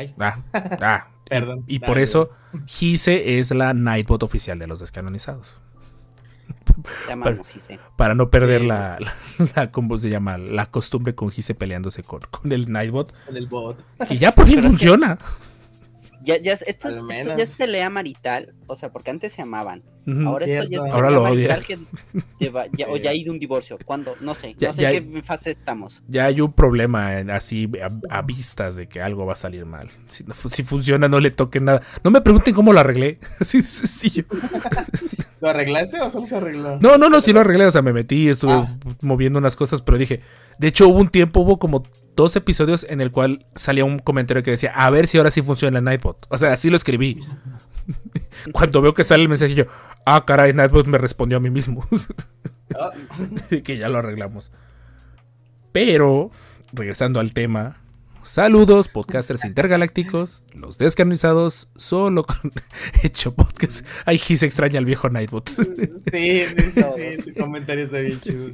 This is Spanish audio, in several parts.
Ay, Ah, ah, perdón. y Dale, por eso, Gise es la Nightbot oficial de los descanonizados. Llamamos Gise. Para no perder la, la, ¿cómo se llama? La costumbre con Gise peleándose con, con el Nightbot. con el bot. Que ya por fin Pero es que- funciona. Ya, ya, es- esto, es, ya es pelea marital, o sea, porque antes se amaban. Ahora esto ya es Cierto. Ahora lo que lleva- ya- o ya hay de un divorcio. ¿Cuándo? No sé. Ya- no sé ya- en qué fase estamos. Ya hay un problema en- así a, a vistas de que algo va a salir mal. Si, no fu- si funciona, no le toquen nada. No me pregunten cómo lo arreglé. Así de sencillo. ¿Lo arreglaste o solo se arregló? No, no, no, sí lo arreglé. O sea, me metí, estuve Ah. moviendo unas cosas, pero dije. De hecho, hubo un tiempo, hubo como dos episodios en el cual salía un comentario que decía, a ver si ahora sí funciona el Nightbot. O sea, así lo escribí. Cuando veo que sale el mensaje, yo, ah, caray, Nightbot me respondió a mí mismo. Que ya lo arreglamos. Pero, regresando al tema, saludos, podcasters intergalácticos, los descanonizados, solo con hecho podcast. Ay, se extraña al viejo Nightbot. sí, sí, sí, sí, su comentario está bien chido.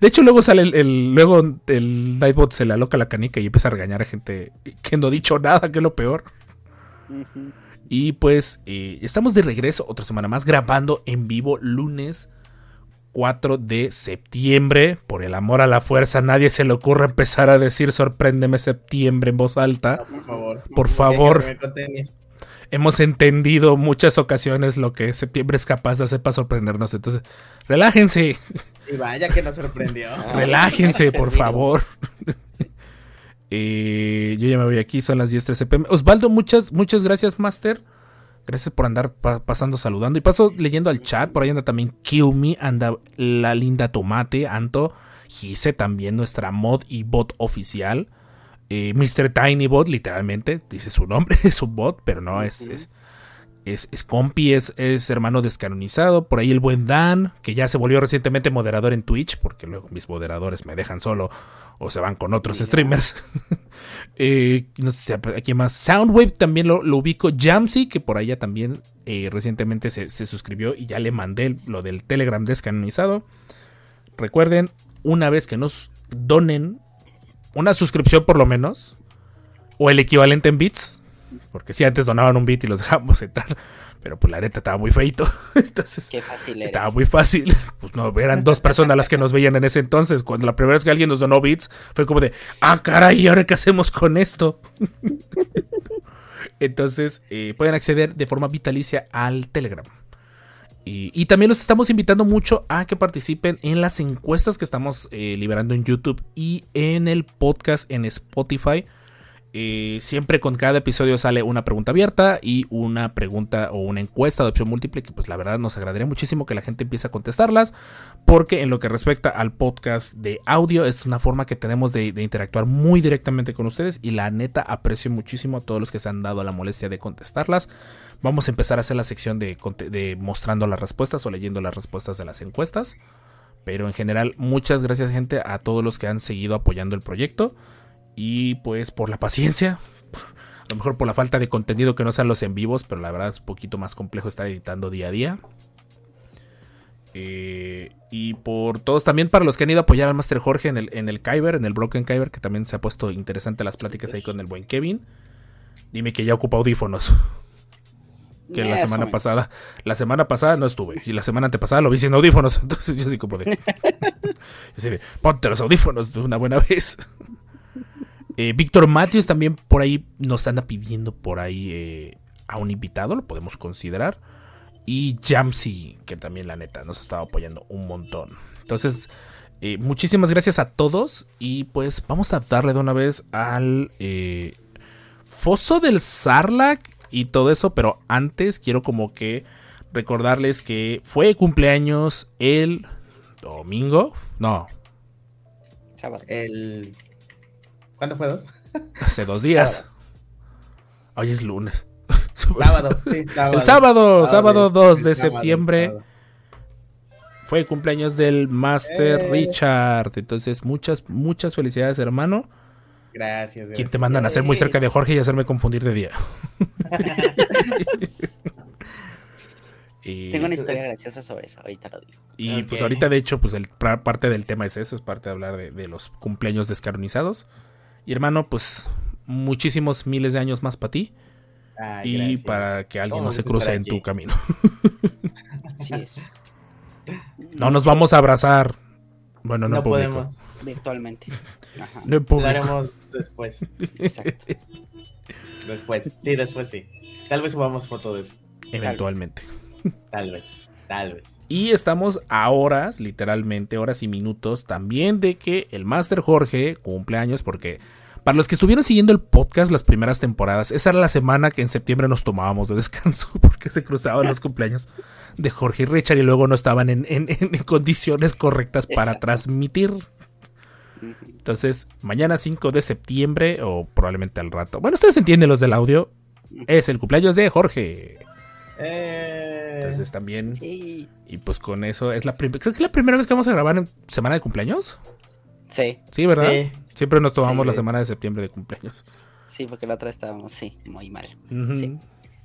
De hecho, luego sale el, el- luego el Nightbot se le aloca la canica y empieza a regañar a gente que no ha dicho nada, que es lo peor. Ujú. Y pues eh, estamos de regreso otra semana más grabando en vivo lunes 4 de septiembre. Por el amor a la fuerza, nadie se le ocurra empezar a decir sorpréndeme septiembre en voz alta. No, por favor. Por favor. Hemos entendido muchas ocasiones lo que septiembre es capaz de hacer para sorprendernos. Entonces, relájense, Y vaya que nos sorprendió. relájense, por favor. Eh, yo ya me voy aquí, son las 10:13 pm. Osvaldo, muchas, muchas gracias, Master. Gracias por andar pa- pasando saludando. Y paso leyendo al chat. Por ahí anda también Kill Me, anda la linda Tomate, Anto, Gise también, nuestra mod y bot oficial. Eh, Mr. Tiny Bot, literalmente, dice su nombre, es un bot, pero no, es, es, es compi, es, es hermano descanonizado. Por ahí el buen Dan, que ya se volvió recientemente moderador en Twitch, porque luego mis moderadores me dejan solo o se van con otros streamers. Eh, no sé, aquí más. Soundwave también lo, lo ubico. Jamsy, que por allá también eh, recientemente se, se suscribió y ya le mandé lo del Telegram descanonizado. Recuerden, una vez que nos donen una suscripción por lo menos, o el equivalente en bits, porque si antes donaban un bit y los dejamos entrar, pero pues la neta estaba muy feito. Entonces, Qué fácil eres. estaba muy fácil. Pues no, eran dos personas las que nos veían en ese entonces. Cuando la primera vez que alguien nos donó bits, fue como de, ah, caray, ¿y ahora qué hacemos con esto? Entonces, eh, pueden acceder de forma vitalicia al Telegram. Y, y también los estamos invitando mucho a que participen en las encuestas que estamos eh, liberando en YouTube y en el podcast en Spotify. Eh, siempre con cada episodio sale una pregunta abierta y una pregunta o una encuesta de opción múltiple que pues la verdad nos agradaría muchísimo que la gente empiece a contestarlas porque en lo que respecta al podcast de audio es una forma que tenemos de, interactuar muy directamente con ustedes y la neta aprecio muchísimo a todos los que se han dado la molestia de contestarlas. Vamos a empezar a hacer la sección de, de mostrando las respuestas o leyendo las respuestas de las encuestas. Pero en general, muchas gracias gente a todos los que han seguido apoyando el proyecto. Y pues por la paciencia. A lo mejor por la falta de contenido que no sean los en vivos, pero la verdad es un poquito más complejo estar editando día a día. Eh, y por todos, también para los que han ido a apoyar al Master Jorge en el, en el Kyber, en el Broken Kyber, que también se ha puesto interesante las pláticas ahí con el buen Kevin. Dime que ya ocupa audífonos. Que la semana man. pasada, la semana pasada no estuve. Y la semana antepasada lo vi sin audífonos. Entonces yo así como de. yo de, ponte los audífonos de una buena vez. Eh, Víctor Matthews también por ahí nos anda pidiendo por ahí eh, a un invitado, lo podemos considerar. Y Jamsy, que también la neta nos ha estado apoyando un montón. Entonces, eh, muchísimas gracias a todos. Y pues vamos a darle de una vez al Foso del Sarlacc y todo eso. Pero antes quiero como que recordarles que fue cumpleaños el domingo. No, Sábado. El... ¿Cuándo fue dos? hace dos días. Hoy es lunes. Sábado, sí, sábado. El sábado, sábado 2 de sábado, septiembre. sábado. Fue el cumpleaños del Master Eh. Richard. Entonces, muchas, muchas felicidades, hermano. Gracias. Quien te mandan a ser muy cerca de Jorge y hacerme confundir de día. y Tengo una historia graciosa sobre eso, ahorita lo digo. y, pues ahorita, de hecho, pues el, parte del tema es eso, es parte de hablar de, de los cumpleaños descaronizados. Y hermano, pues muchísimos miles de años más para ti y gracias. para que alguien no se cruce en tu camino. Así es. No nos vamos a abrazar. Bueno, no, No público. podemos. Virtualmente. Ajá, No en Lo público. haremos después. exacto. Después. Sí, después sí. Tal vez subamos foto de eso. Eventualmente. Tal vez. Tal vez. Y estamos a horas, literalmente horas y minutos, también de que el Master Jorge cumple años, porque para los que estuvieron siguiendo el podcast las primeras temporadas, esa era la semana que en septiembre nos tomábamos de descanso, porque se cruzaban los cumpleaños de Jorge y Richard y luego no estaban en, en- en condiciones correctas para Exacto. transmitir. Entonces, mañana 5 de septiembre, o probablemente al rato. Bueno, ustedes entienden los del audio. Es el cumpleaños de Jorge. Eh, Entonces también. Y- Y pues con eso es la primera. Creo que es la primera vez que vamos a grabar en semana de cumpleaños. Sí, Sí, ¿verdad? sí. Siempre nos tomamos Sí. la semana de septiembre de cumpleaños. sí, porque la otra estábamos, sí, muy mal. Sí.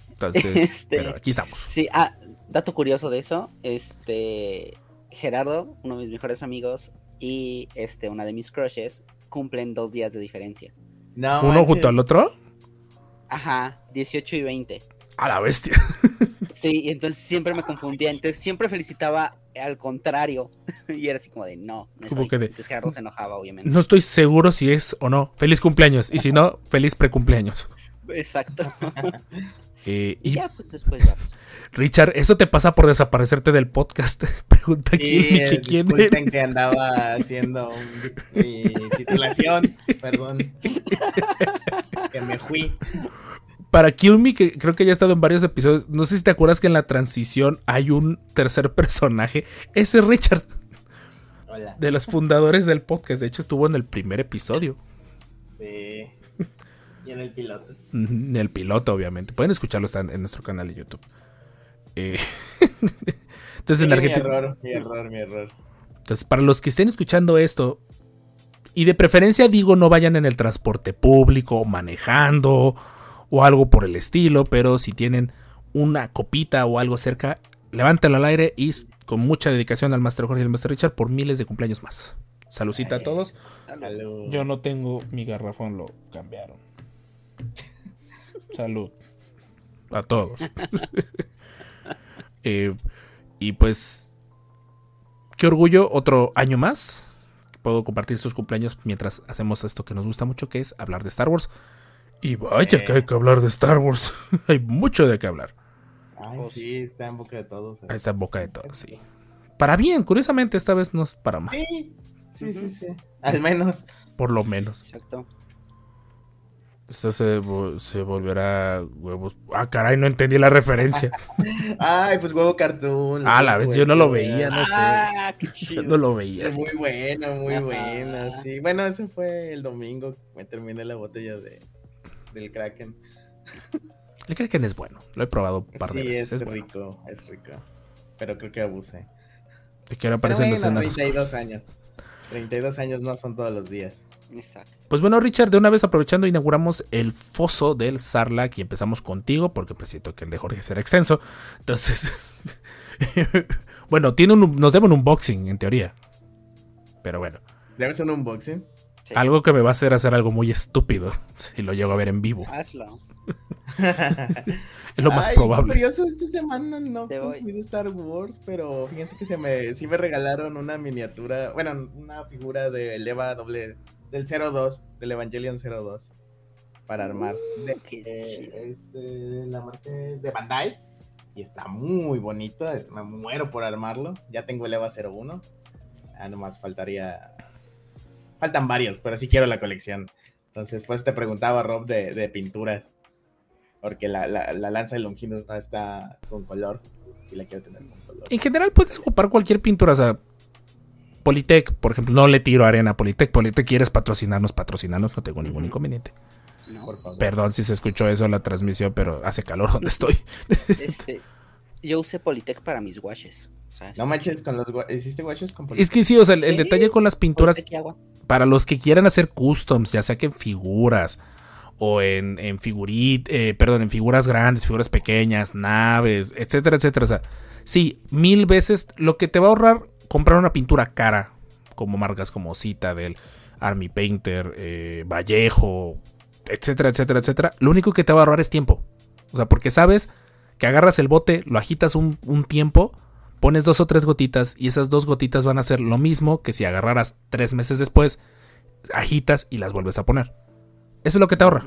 Entonces, Este- pero aquí estamos. Sí, ah, dato curioso de eso, este Gerardo, uno de mis mejores amigos, y este, una de mis crushes, cumplen dos días de diferencia. No, Uno junto al otro. Ajá, 18 y 20. A la bestia. Sí, y entonces siempre me confundía, entonces siempre felicitaba al contrario, y era así como de no, no Como hoy. que de- Entonces Gerardo se enojaba, obviamente. No estoy seguro si es o no. Feliz cumpleaños. Y si no, feliz precumpleaños. Exacto. Eh, Y y ya, pues después ya. pues, Richard, eso te pasa por desaparecerte del podcast. Pregunta aquí Sí, que quién eres. que andaba haciendo un- mi titulación, perdón. que me fui. Para Kill Me, que creo que ya ha estado en varios episodios. No sé si te acuerdas que en la transición hay un tercer personaje. Ese es Richard, Hola. de los fundadores del podcast. De hecho, estuvo en el primer episodio. Sí. Y en el piloto. En el piloto, obviamente. Pueden escucharlo en, en nuestro canal de YouTube. Eh, Entonces, Sí, en mi Argentina. error, mi error, mi error. Entonces, para los que estén escuchando esto, y de preferencia digo no vayan en el transporte público, manejando o algo por el estilo, pero si tienen una copita o algo cerca, levántalo al aire y con mucha dedicación al Master Jorge y al Master Richard por miles de cumpleaños más. Saludcita a todos. salud. Yo no tengo mi garrafón, lo cambiaron. Salud. A todos. Eh, y pues, qué orgullo, otro año más. Puedo compartir sus cumpleaños mientras hacemos esto que nos gusta mucho, que es hablar de Star Wars. Y vaya que hay que hablar de Star Wars. hay mucho de qué hablar. Ay, Oh, sí, está en boca de todos. Ahí está en boca de todos, sí. Para bien, curiosamente, esta vez no es para mal, Sí, sí, sí, sí. Al menos. por lo menos. Exacto. Esto se, vo- se volverá huevos. Ah, caray, no entendí la referencia. Ay, pues huevo cartoon. Ah, la vez yo no lo veía, no sé. Ah, qué Yo chido. no lo veía. Es muy bueno, muy bueno, sí. Bueno, ese fue el domingo. Me terminé la botella de del Kraken. El Kraken es bueno. Lo he probado un par de sí, veces. es, Es, bueno. rico, es rico. Pero creo que abusé. Y que ahora Pero aparecen los bueno, enanos. 32 años. 32 años no son todos los días. Exacto. Pues bueno, Richard, de una vez aprovechando, inauguramos el foso del Sarlacc y empezamos contigo, porque pues siento que el de Jorge será extenso. Entonces, bueno, tiene un, nos deben un unboxing, en teoría. Pero bueno, Debe ser un unboxing. Sí. algo que me va a hacer hacer algo muy estúpido si lo llego a ver en vivo. Hazlo. Es lo más Ay, probable. Curioso, esta semana no Te voy. conseguí Star Wars, pero fíjense que se me, sí me regalaron una miniatura, bueno, una figura del EVA doble, del 02, del Evangelion 02, para armar. De, qué eh, chido. este, la marca de Bandai, y está muy bonito, me muero por armarlo. Ya tengo el EVA 01, ah, nomás faltaría, faltan varios, pero sí quiero la colección. Entonces, pues te preguntaba, Rob, de, de pinturas. Porque la, la, la lanza de Longinus no está con color. Y la quiero tener con color. En general puedes ocupar cualquier pintura, o sea, Politec, por ejemplo, no le tiro arena a Politec. Politec quieres patrocinarnos, patrocinarnos, no tengo ningún inconveniente. ¿no? Por favor. Perdón si se escuchó eso en la transmisión, pero hace calor donde estoy. Este, yo usé Politec para mis washes. o sea, No manches, con los gua- ¿hiciste guachos con Es que sí, o sea, el, detalle con las pinturas, Politec y agua. Para los que quieran hacer customs, ya sea que en figuras o en, en figurit, eh, perdón, en figuras grandes, figuras pequeñas, naves, etcétera, etcétera. Sí, mil veces lo que te va a ahorrar comprar una pintura cara, como marcas como Citadel, Army Painter, eh, Vallejo, etcétera, etcétera, etcétera. Lo único que te va a ahorrar es tiempo. O sea, porque sabes que agarras el bote, lo agitas un, un tiempo, pones dos o tres gotitas y esas dos gotitas van a hacer lo mismo que si agarraras tres meses después, agitas y las vuelves a poner. Eso es lo que te ahorra.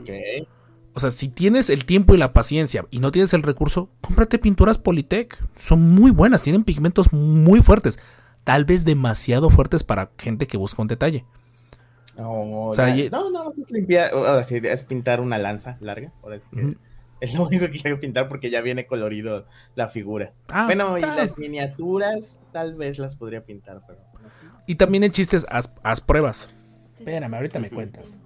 O sea, si tienes el tiempo y la paciencia y no tienes el recurso, cómprate pinturas Politec. Son muy buenas, tienen pigmentos muy fuertes. Tal vez demasiado fuertes para gente que busca un detalle. No, O sea, ya- no, no, es limpiar, ahora sí, es pintar una lanza larga, ahora sí que Ujú. Es lo único que quiero pintar porque ya viene colorido la figura. Ah, bueno, y ah, las miniaturas tal vez las podría pintar, pero no sé. Y también en chistes, haz, haz pruebas. Espérame, ahorita me cuentas.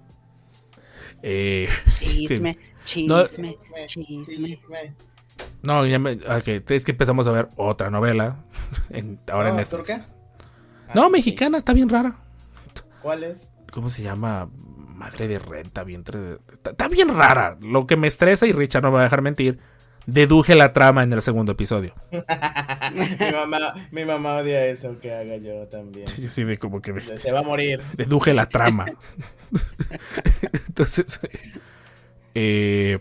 Eh, Chisme, No- chisme, chisme. no, ya me, es que empezamos a ver otra novela. en- ahora en No, Netflix. ¿turca? No, Ah, mexicana, está bien rara. ¿Cuál es? ¿Cómo se llama? Madre de renta, vientre de... Está, bien rara. Lo que me estresa, y Richard no me va a dejar mentir, deduje la trama en el segundo episodio. mi, mamá, mi mamá odia eso que haga yo también. Yo sí de como que me- Se va a morir. deduje la trama. Entonces, eh,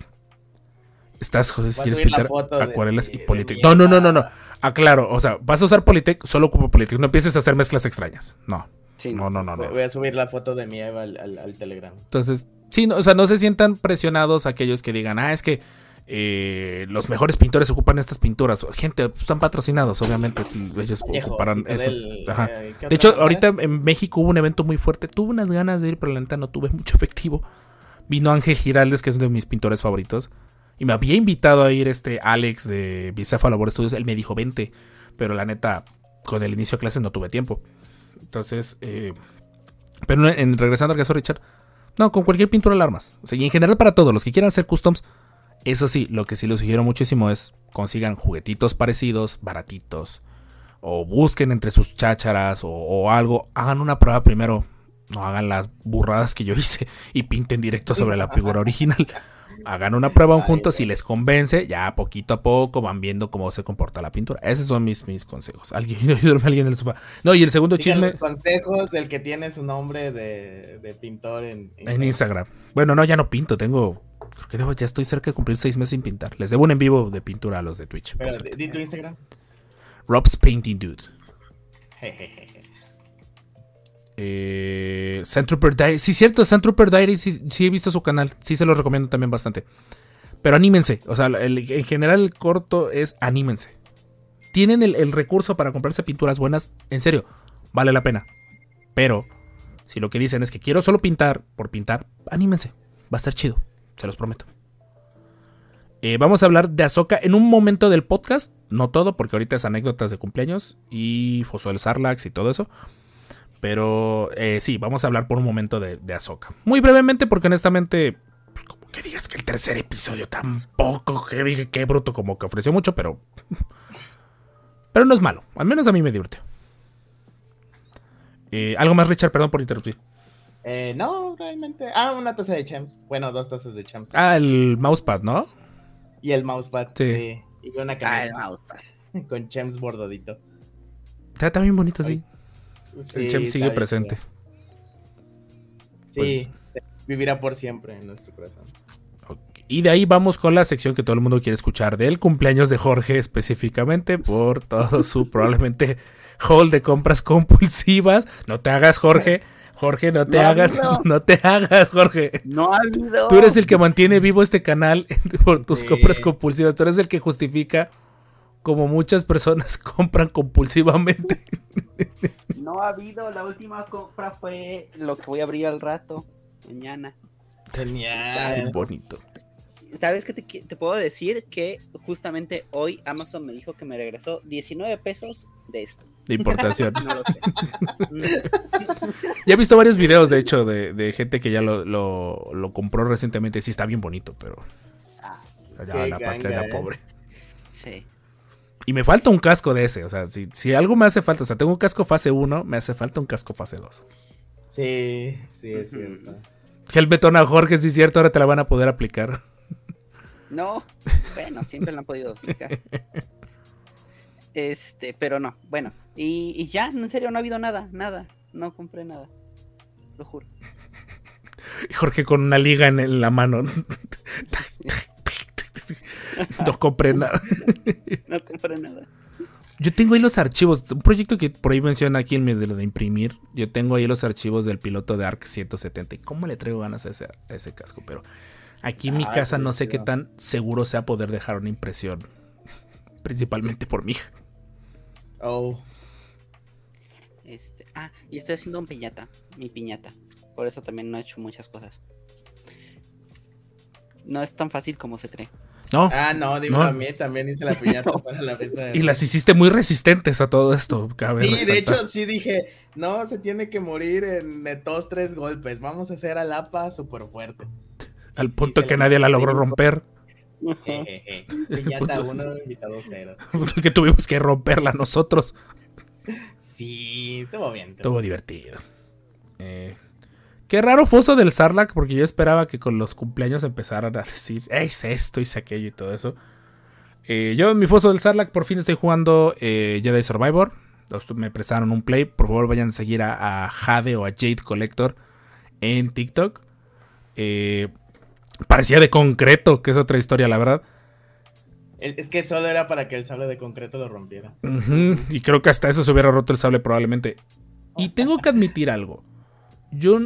estás joder, si quieres pintar de- acuarelas y Politec. No, no, no, no, no. Aclaro, o sea, vas a usar Politec, solo ocupo Politec. No empieces a hacer mezclas extrañas. No, Sí, no, no, no. No. voy a subir la foto de mi Eva al, al- al Telegram. Entonces, sí, no, o sea, no se sientan presionados aquellos que digan, ah, es que eh, los mejores pintores ocupan estas pinturas. Gente, pues, están patrocinados, obviamente. Ellos Viejo, ocuparán eso. Ajá. eh, ¿qué De hecho, ahorita en México hubo un evento muy fuerte. Tuve unas ganas de ir, pero la neta no tuve mucho efectivo. Vino Ángel Giraldes, que es uno de mis pintores favoritos. Y me había invitado a ir este Alex de Bicéfalo Labor Studios. Él me dijo, vente. Pero la neta, con el inicio de clases no tuve tiempo. Entonces, eh, pero en, regresando al caso Richard, no, con cualquier pintura alarmas. O sea, y en general para todos los que quieran hacer customs, eso sí, lo que sí les sugiero muchísimo es consigan juguetitos parecidos, baratitos. O busquen entre sus chácharas o algo. Hagan una prueba primero. No hagan las burradas que yo hice y pinten directo sobre la figura original. Hagan una prueba juntos, si les convence, ya poquito a poco van viendo cómo se comporta la pintura. Esos son mis, mis consejos. Alguien, duerme alguien en el sofá. No, y el segundo Sigan chisme los consejos del que tiene su nombre de, de pintor en, en Instagram. Bueno, no, ya no pinto. Tengo. Creo que debo- ya estoy cerca de cumplir seis meses sin pintar. Les debo un en vivo de pintura a los de Twitch. Pero di tu Instagram. Rob's Painting Dude. Jejeje. Eh, Sand Trooper Diary. Sí, cierto, Sand Trooper Diary. Sí, sí he visto su canal. Sí, se lo recomiendo también bastante. Pero anímense. O sea, en general el corto es anímense. Tienen el, recurso para comprarse pinturas buenas. En serio, vale la pena. Pero, si lo que dicen es que quiero solo pintar por pintar, anímense. Va a estar chido. Se los prometo. Eh, vamos a hablar de Ahsoka en un momento del podcast. No todo, porque ahorita es anécdotas de cumpleaños y Fosuel Sarlax y todo eso. Pero eh, sí, vamos a hablar por un momento de, de Ahsoka. Muy brevemente, porque honestamente, pues, como que digas que el tercer episodio tampoco, que dije que bruto, como que ofreció mucho, pero. Pero no es malo. Al menos a mí me divirtió. Eh, Algo más, Richard, perdón por interrumpir. Eh, no, realmente. Ah, una taza de champs. Bueno, dos tazas de champs. Ah, el mousepad, ¿no? Y el mousepad. Sí. Sí. Y una Ah, el camisa mousepad. con champs bordadito. Está, está bien bonito, sí. Sí, el Chem está sigue presente. chido. Sí, vivirá por siempre en nuestro corazón. Y de ahí vamos con la sección que todo el mundo quiere escuchar del cumpleaños de Jorge específicamente por todo su probablemente haul de compras compulsivas. No te hagas, Jorge. Jorge, no te No hagas. No te hagas, Jorge. No ha habido. Tú eres el que mantiene vivo este canal por tus Sí. compras compulsivas. Tú eres el que justifica como muchas personas compran compulsivamente. No ha habido. La última compra fue lo que voy a abrir al rato. Mañana. Genial. bonito. ¿Sabes qué te, puedo decir? Que justamente hoy Amazon me dijo que me regresó 19 pesos de esto. de importación. No lo sé. Ya he visto varios videos, de hecho, de, de gente que ya lo, lo, lo compró recientemente. Sí, está bien bonito, pero. Ya, Qué la patria ganga, era eh. pobre. Sí. Y me falta un casco de ese. O sea, si, si algo me hace falta, o sea, tengo un casco fase 1, me hace falta un casco fase 2. Sí, sí, es cierto. El betón a Jorge, sí es cierto, ahora te la van a poder aplicar. No, bueno, siempre lo han podido aplicar. Este, pero no, bueno. Y, y ya, en serio, no ha habido nada, nada. No compré nada. Lo juro. Jorge con una liga en la mano. No compré nada. No compré nada. Yo tengo ahí los archivos. Un proyecto que por ahí menciona aquí el de lo de imprimir. Yo tengo ahí los archivos del piloto de ARC 170. ¿Y cómo le traigo ganas a ese, a ese casco? Pero aquí en mi Ah, casa qué no sé qué tan seguro sea poder dejar una impresión. Principalmente por mi hija. Oh, Este, ah, y estoy haciendo un piñata, mi piñata. Por eso también no he hecho muchas cosas. No es tan fácil como se cree. No. ah, no, dime No. a mí, también hice la piñata para la fiesta de Y las hiciste muy resistentes a todo esto. cabe Sí, de hecho, sí dije, no, se tiene que morir en dos, tres golpes. Vamos a hacer a Lapa súper fuerte. Al punto se que la nadie la logró romper. Jejeje. Piñata Punto. 1, invitado 0. que tuvimos que romperla nosotros. Sí, estuvo bien. Estuvo divertido. Eh, qué raro foso del Sarlacc, porque yo esperaba que con los cumpleaños empezaran a decir, "Eh, hice esto, hice aquello y todo eso. Eh, yo en mi foso del Sarlacc por fin estoy jugando eh, Jedi Survivor. Los- Me prestaron un play. Por favor, vayan a seguir a, a Jade o a Jade Collector en TikTok. Eh, parecía de concreto, que es otra historia, la verdad. Es que solo era para que el sable de concreto lo rompiera. Y creo que hasta eso se hubiera roto el sable probablemente. Y tengo que admitir algo. Yo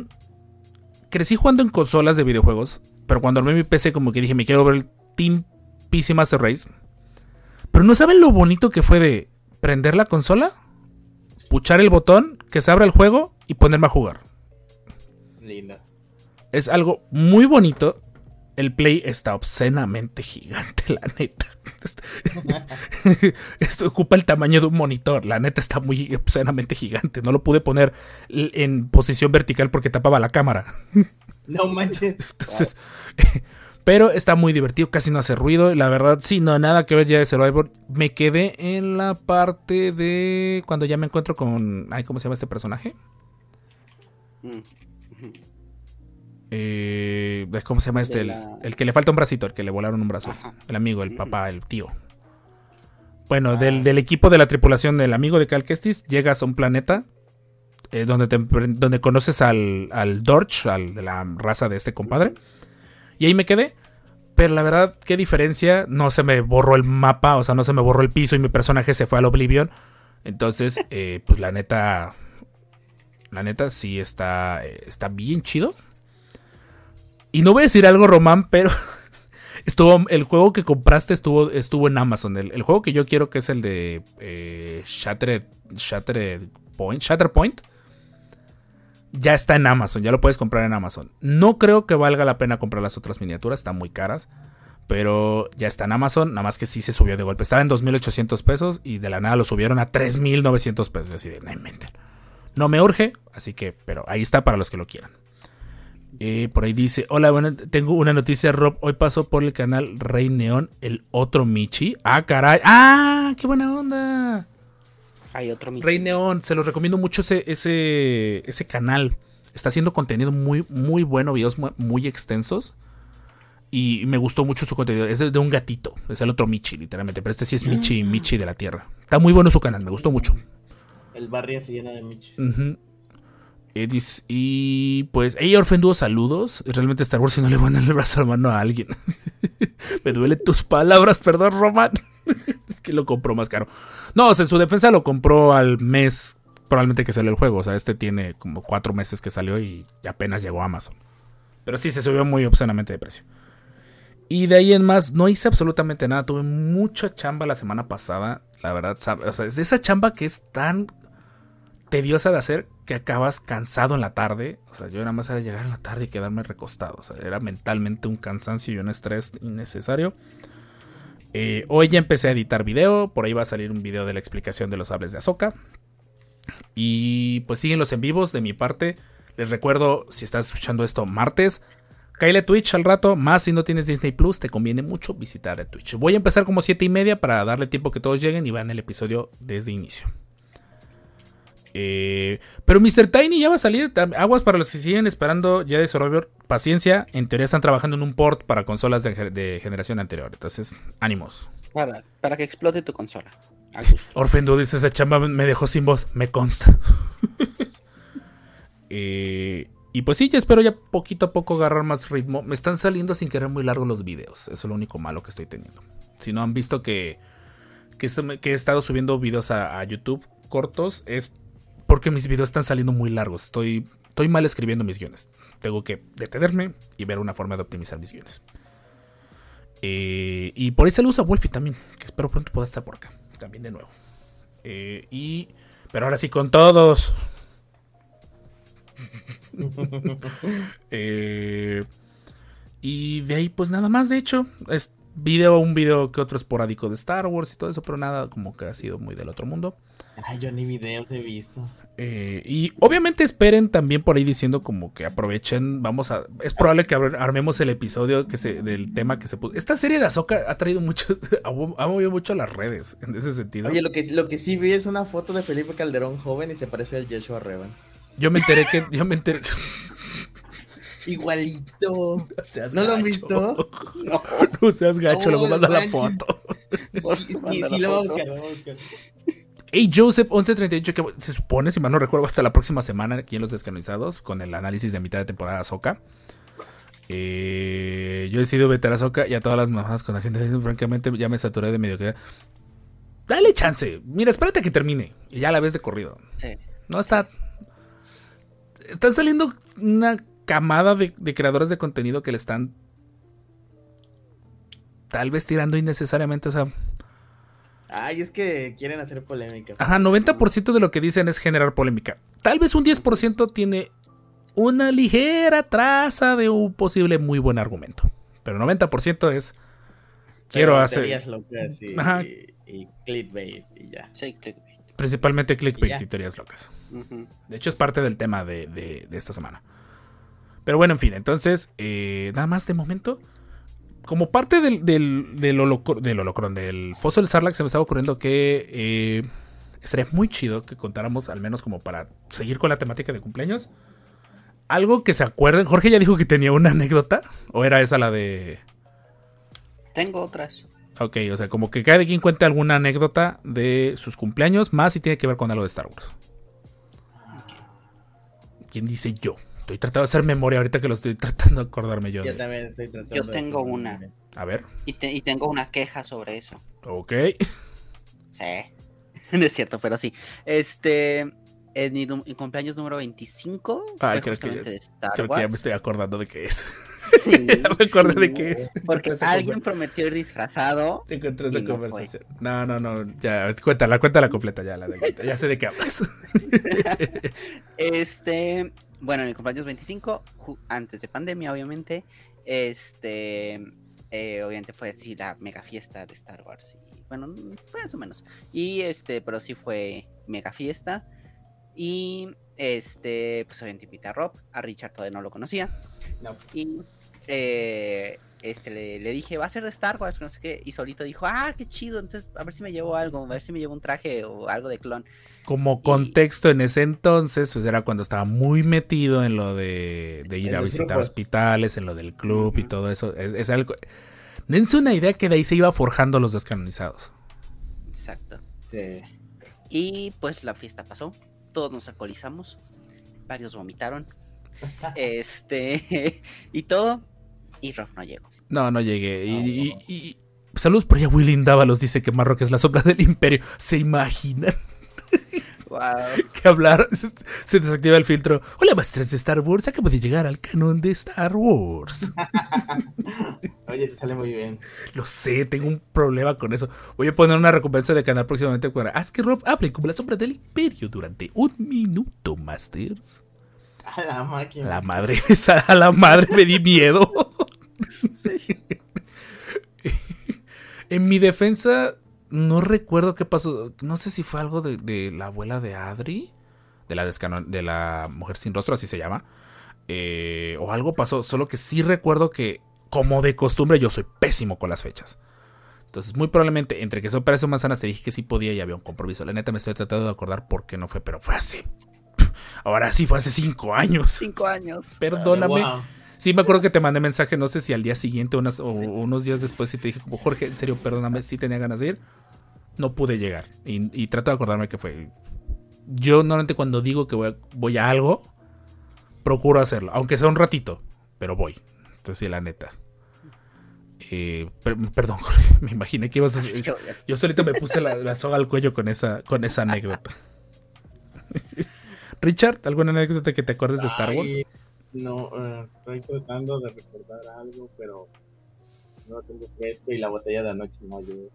crecí jugando en consolas de videojuegos, pero cuando armé mi PC como que dije, me quiero ver el Team PC Master Race. Pero no saben lo bonito que fue de prender la consola, puchar el botón, que se abra el juego y ponerme a jugar. Lindo. Es algo muy bonito. El play está obscenamente gigante, la neta. Esto ocupa el tamaño de un monitor. La neta está muy obscenamente gigante. No lo pude poner en posición vertical porque tapaba la cámara. No manches. Entonces, pero está muy divertido, casi no hace ruido. La verdad, sí, no, nada que ver ya de Survivor. Me quedé en la parte de cuando ya me encuentro con. Ay, ¿cómo se llama este personaje? Eh, ¿Cómo se llama este? El, que le falta un bracito, el que le volaron un brazo. Ajá. El amigo, el Mm. papá, el tío. Bueno, Ah. del, del equipo de la tripulación del amigo de Cal Kestis, llegas a un planeta eh, donde, te- donde conoces al, al Dorch, al de la raza de este compadre. Y ahí me quedé. Pero la verdad, qué diferencia. No se me borró el mapa, o sea, no se me borró el piso y mi personaje se fue al Oblivion. Entonces, eh, pues la neta. La neta sí está, eh, está bien chido. Y no voy a decir algo, Román, pero estuvo el juego que compraste estuvo, estuvo en Amazon. El, juego que yo quiero que es el de eh, Shattered, Point, Shatterpoint. Ya está en Amazon, ya lo puedes comprar en Amazon. No creo que valga la pena comprar las otras miniaturas, están muy caras. Pero ya está en Amazon, nada más que sí se subió de golpe. Estaba en 2.800 pesos y de la nada lo subieron a 3.900 pesos. Así de, no inventen. No me urge, así que, pero ahí está para los que lo quieran. Eh, por ahí dice, hola, bueno, tengo una noticia, Rob. Hoy pasó por el canal Rey Neón el otro Michi. Ah, caray. Ah, qué buena onda. Hay otro Michi. Rey Neón, se los recomiendo mucho ese, ese, ese canal. Está haciendo contenido muy, muy bueno, videos mu- muy extensos. Y me gustó mucho su contenido. Es de, de un gatito. Es el otro Michi, literalmente. Pero este sí es Michi, Michi de la Tierra. Está muy bueno su canal, me gustó mucho. El barrio se llena de michis. Ujú. Eh, dice- y pues, hey Orfenduo, saludos. Realmente Star Wars si no le van el brazo al mano a alguien. Me duelen tus palabras, perdón, Roman. es que lo compró más caro. No, o sea, en su defensa lo compró al mes, probablemente que salió el juego. O sea, este tiene como cuatro meses que salió y apenas llegó a Amazon. Pero sí, se subió muy obscenamente de precio. Y de ahí en más, no hice absolutamente nada. Tuve mucha chamba la semana pasada. La verdad, o sea, es de esa chamba que es tan tediosa de hacer que acabas cansado en la tarde. O sea, yo nada más era llegar en la tarde y quedarme recostado. O sea, era mentalmente un cansancio y un estrés innecesario. Eh, hoy ya empecé a editar video. Por ahí va a salir un video de la explicación de los sables de Azoka. Y pues siguen los en vivos de mi parte. Les recuerdo, si estás escuchando esto martes, Caile a Twitch al rato, más si no tienes Disney Plus, te conviene mucho visitar a Twitch. Voy a empezar como 7 y media para darle tiempo que todos lleguen y vean el episodio desde inicio. Eh, pero Mr. Tiny ya va a salir. Aguas para los que siguen esperando ya de Survivor. Paciencia. En teoría están trabajando en un port para consolas de, generación anterior. Entonces, ánimos. Para, para que explote tu consola. Orfendo dice: Esa chamba me dejó sin voz. Me consta. eh, y pues sí, ya espero ya poquito a poco agarrar más ritmo. Me están saliendo sin querer muy largos los videos. Eso es lo único malo que estoy teniendo. Si no han visto que, que, he estado subiendo videos a, YouTube cortos, es porque mis videos están saliendo muy largos. Estoy, estoy mal escribiendo mis guiones. Tengo que detenerme y ver una forma de optimizar mis guiones. Eh, y por ahí saludos a Wolfie también, que espero pronto pueda estar por acá. También de nuevo. Eh, y, pero ahora sí con todos. Eh, y de ahí, pues nada más, de hecho, es video, un video que otro esporádico de Star Wars y todo eso, pero nada como que ha sido muy del otro mundo. Ay, yo ni videos he visto. Eh, y obviamente esperen también por ahí diciendo como que aprovechen, vamos a, es probable que armemos el episodio que se, del tema que se puso. Esta serie de Azoka ha traído mucho, ha movido mucho las redes en ese sentido. Oye, lo que, lo que sí vi es una foto de Felipe Calderón joven y se parece al Joshua Revan. Yo me enteré que. Yo me enteré. Igualito. ¿No lo han visto? No, no seas gacho, luego manda la foto. Sí, sí, lo voy a buscar. Hey Joseph 1138, que se supone, si mal no recuerdo, hasta la próxima semana aquí en Los Descanonizados, con el análisis de mitad de temporada Soca. Eh, yo he decidido vetar a Soca y a todas las mamás con la gente, francamente, ya me saturé de mediocridad. Dale chance. Mira, espérate a que termine. Y ya la ves de corrido. Sí. No está están saliendo una camada de, creadores de contenido que le están tal vez tirando innecesariamente, o sea... Ay, es que quieren hacer polémica. Ajá, 90% de lo que dicen es generar polémica. Tal vez un 10% tiene una ligera traza de un posible muy buen argumento. Pero 90% es... Quiero hacer... Ajá. Y, clickbait y ya. Sí, clickbait. Principalmente clickbait y teorías locas. De hecho, es parte del tema de, esta semana. Pero bueno, en fin, entonces, eh, nada más de momento. Como parte del, del, del, holocron, del foso del Sarlacc, se me estaba ocurriendo que eh, estaría muy chido que contáramos, al menos como para seguir con la temática de cumpleaños, algo que se acuerden. Jorge ya dijo que tenía una anécdota, o era esa la de. Tengo otras. Ok, o sea, como que cada quien cuente alguna anécdota de sus cumpleaños, más si tiene que ver con algo de Star Wars. ¿Quién dice yo? Estoy tratando de hacer memoria ahorita que lo estoy tratando de acordarme yo. Yo también estoy tratando. Yo tengo una. A ver. Y, tengo una queja sobre eso. Ok. Sí. no es cierto, pero sí. Este en mi, cumpleaños número 25. Ay, creo, que, creo que ya me estoy acordando de qué es. Sí, ya me acuerdo de qué es. Porque alguien prometió ir disfrazado. Te encontré esa conversación. No, no, no, ya, cuéntala, cuéntala completa ya, la de, ya sé de qué hablas. este, bueno, en mi cumpleaños 25, antes de pandemia, obviamente, este, eh, obviamente fue así la mega fiesta de Star Wars. Y, bueno, más o menos. Y este, pero sí fue mega fiesta. Y este, pues obviamente invité a Rob, a Richard todavía no lo conocía. Y eh, este, le, dije, va a ser de Star Wars, no sé qué. Y solito dijo, ah, qué chido. Entonces, a ver si me llevo algo, a ver si me llevo un traje o algo de clon. Como contexto en ese entonces, pues era cuando estaba muy metido en lo de, ir a visitar hospitales, en lo del club y todo eso. Es, algo. Dense una idea que de ahí se iba forjando los descanonizados. Exacto. Sí. Y pues la fiesta pasó todos nos alcoholizamos, varios vomitaron, este, y todo, y Rob no llegó. No, no llegué. Y, saludos por allá, Willy Dávalos dice que Marrock es la sombra del imperio. ¿Se imaginan? que hablar se desactiva el filtro. Hola, maestros de Star Wars. Acabo de llegar al canon de Star Wars. Oye, te sale muy bien. Lo sé, tengo un problema con eso. Voy a poner una recompensa de canal próximamente. Haz que Rob hable como la sombra del imperio durante un minuto, Masters. A la máquina. La madre, a la madre me di miedo. En mi defensa, no recuerdo qué pasó. No sé si fue algo de, la abuela de Adri. de la, de la mujer sin rostro, así se llama. Eh, o algo pasó, solo que sí recuerdo que, como de costumbre, yo soy pésimo con las fechas. Entonces, muy probablemente, entre que son para eso manzanas, te dije que sí podía y había un compromiso. La neta me estoy tratando de acordar por qué no fue, pero fue así. Ahora sí, fue hace cinco años. Cinco años. Perdóname. Sí, me acuerdo que te mandé mensaje, no sé si al día siguiente unas, o unos días después, y te dije, como Jorge, en serio, perdóname, sí tenía ganas de ir. No pude llegar. Y, trato de acordarme que fue. Yo normalmente cuando digo que voy a, algo, procuro hacerlo. Aunque sea un ratito, pero voy. Entonces, sí, la neta. Eh, perdón, Jorge, me imaginé que ibas a. Yo solito me puse la, soga al cuello con esa, con esa anécdota. Richard, ¿alguna anécdota que te acuerdes de Star Wars? No, eh, estoy tratando de recordar algo, pero no tengo fresco y la botella de anoche no ayuda.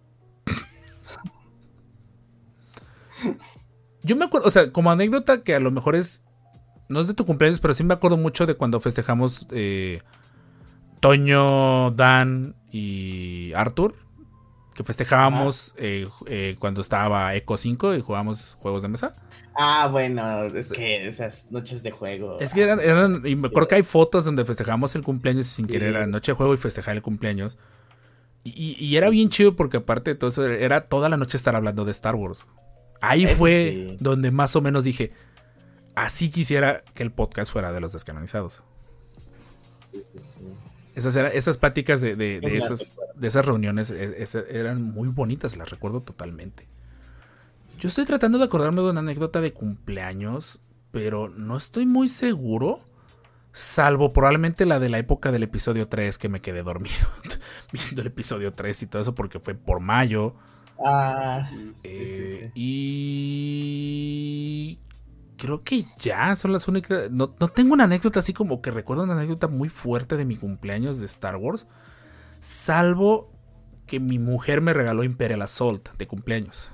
Yo me acuerdo, o sea, como anécdota que a lo mejor es. No es de tu cumpleaños, pero sí me acuerdo mucho de cuando festejamos eh, Toño, Dan y Arthur. Que festejábamos eh, cuando estaba Eco 5 y jugábamos juegos de mesa. Ah, bueno, es que esas noches de juego. Es que eran, y me acuerdo que hay fotos donde festejamos el cumpleaños sin querer, era noche de juego y festejar el cumpleaños. Y, era bien chido porque aparte de todo eso, era toda la noche estar hablando de Star Wars. Ahí fue donde más o menos dije, así quisiera que el podcast fuera de los descanonizados. Esas, esas pláticas de, de, esas, de esas reuniones e, eran muy bonitas, las recuerdo totalmente. Yo estoy tratando de acordarme de una anécdota de cumpleaños, pero no estoy muy seguro. Salvo probablemente la de la época del episodio 3 que me quedé dormido viendo el episodio 3 y todo eso porque fue por mayo. Ah, eh, Y creo que ya son las únicas. No, no, tengo una anécdota así como que recuerdo una anécdota muy fuerte de mi cumpleaños de Star Wars. Salvo que mi mujer me regaló Imperial Assault de cumpleaños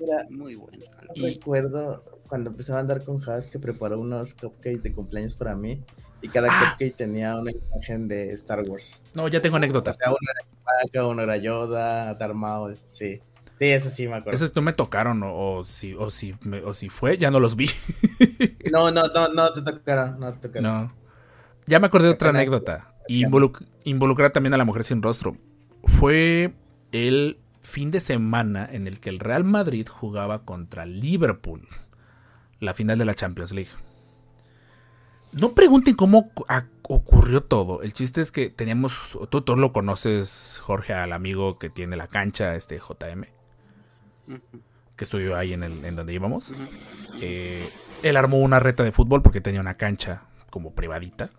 era muy bueno. Recuerdo cuando empezaba a andar con Haas que preparó unos cupcakes de cumpleaños para mí y cada ah. cupcake tenía una imagen de Star Wars. No, ya tengo anécdotas. uno era uno era Yoda, Darth Maul, sí. Sí, eso sí me acuerdo. Esos no me tocaron, o, si, o, si, o si fue, ya no los vi. no, no, no, no te tocaron, no te tocaron. No. Ya me acordé de otra anécdota. involucrar también a la mujer sin rostro. Fue el fin de semana en el que el Real Madrid jugaba contra Liverpool, la final de la Champions League. No pregunten cómo ocurrió todo. El chiste es que teníamos, tú, tú lo conoces, Jorge, al amigo que tiene la cancha, este JM, que estudió ahí en, el, en donde íbamos. Eh, él armó una reta de fútbol porque tenía una cancha como privadita.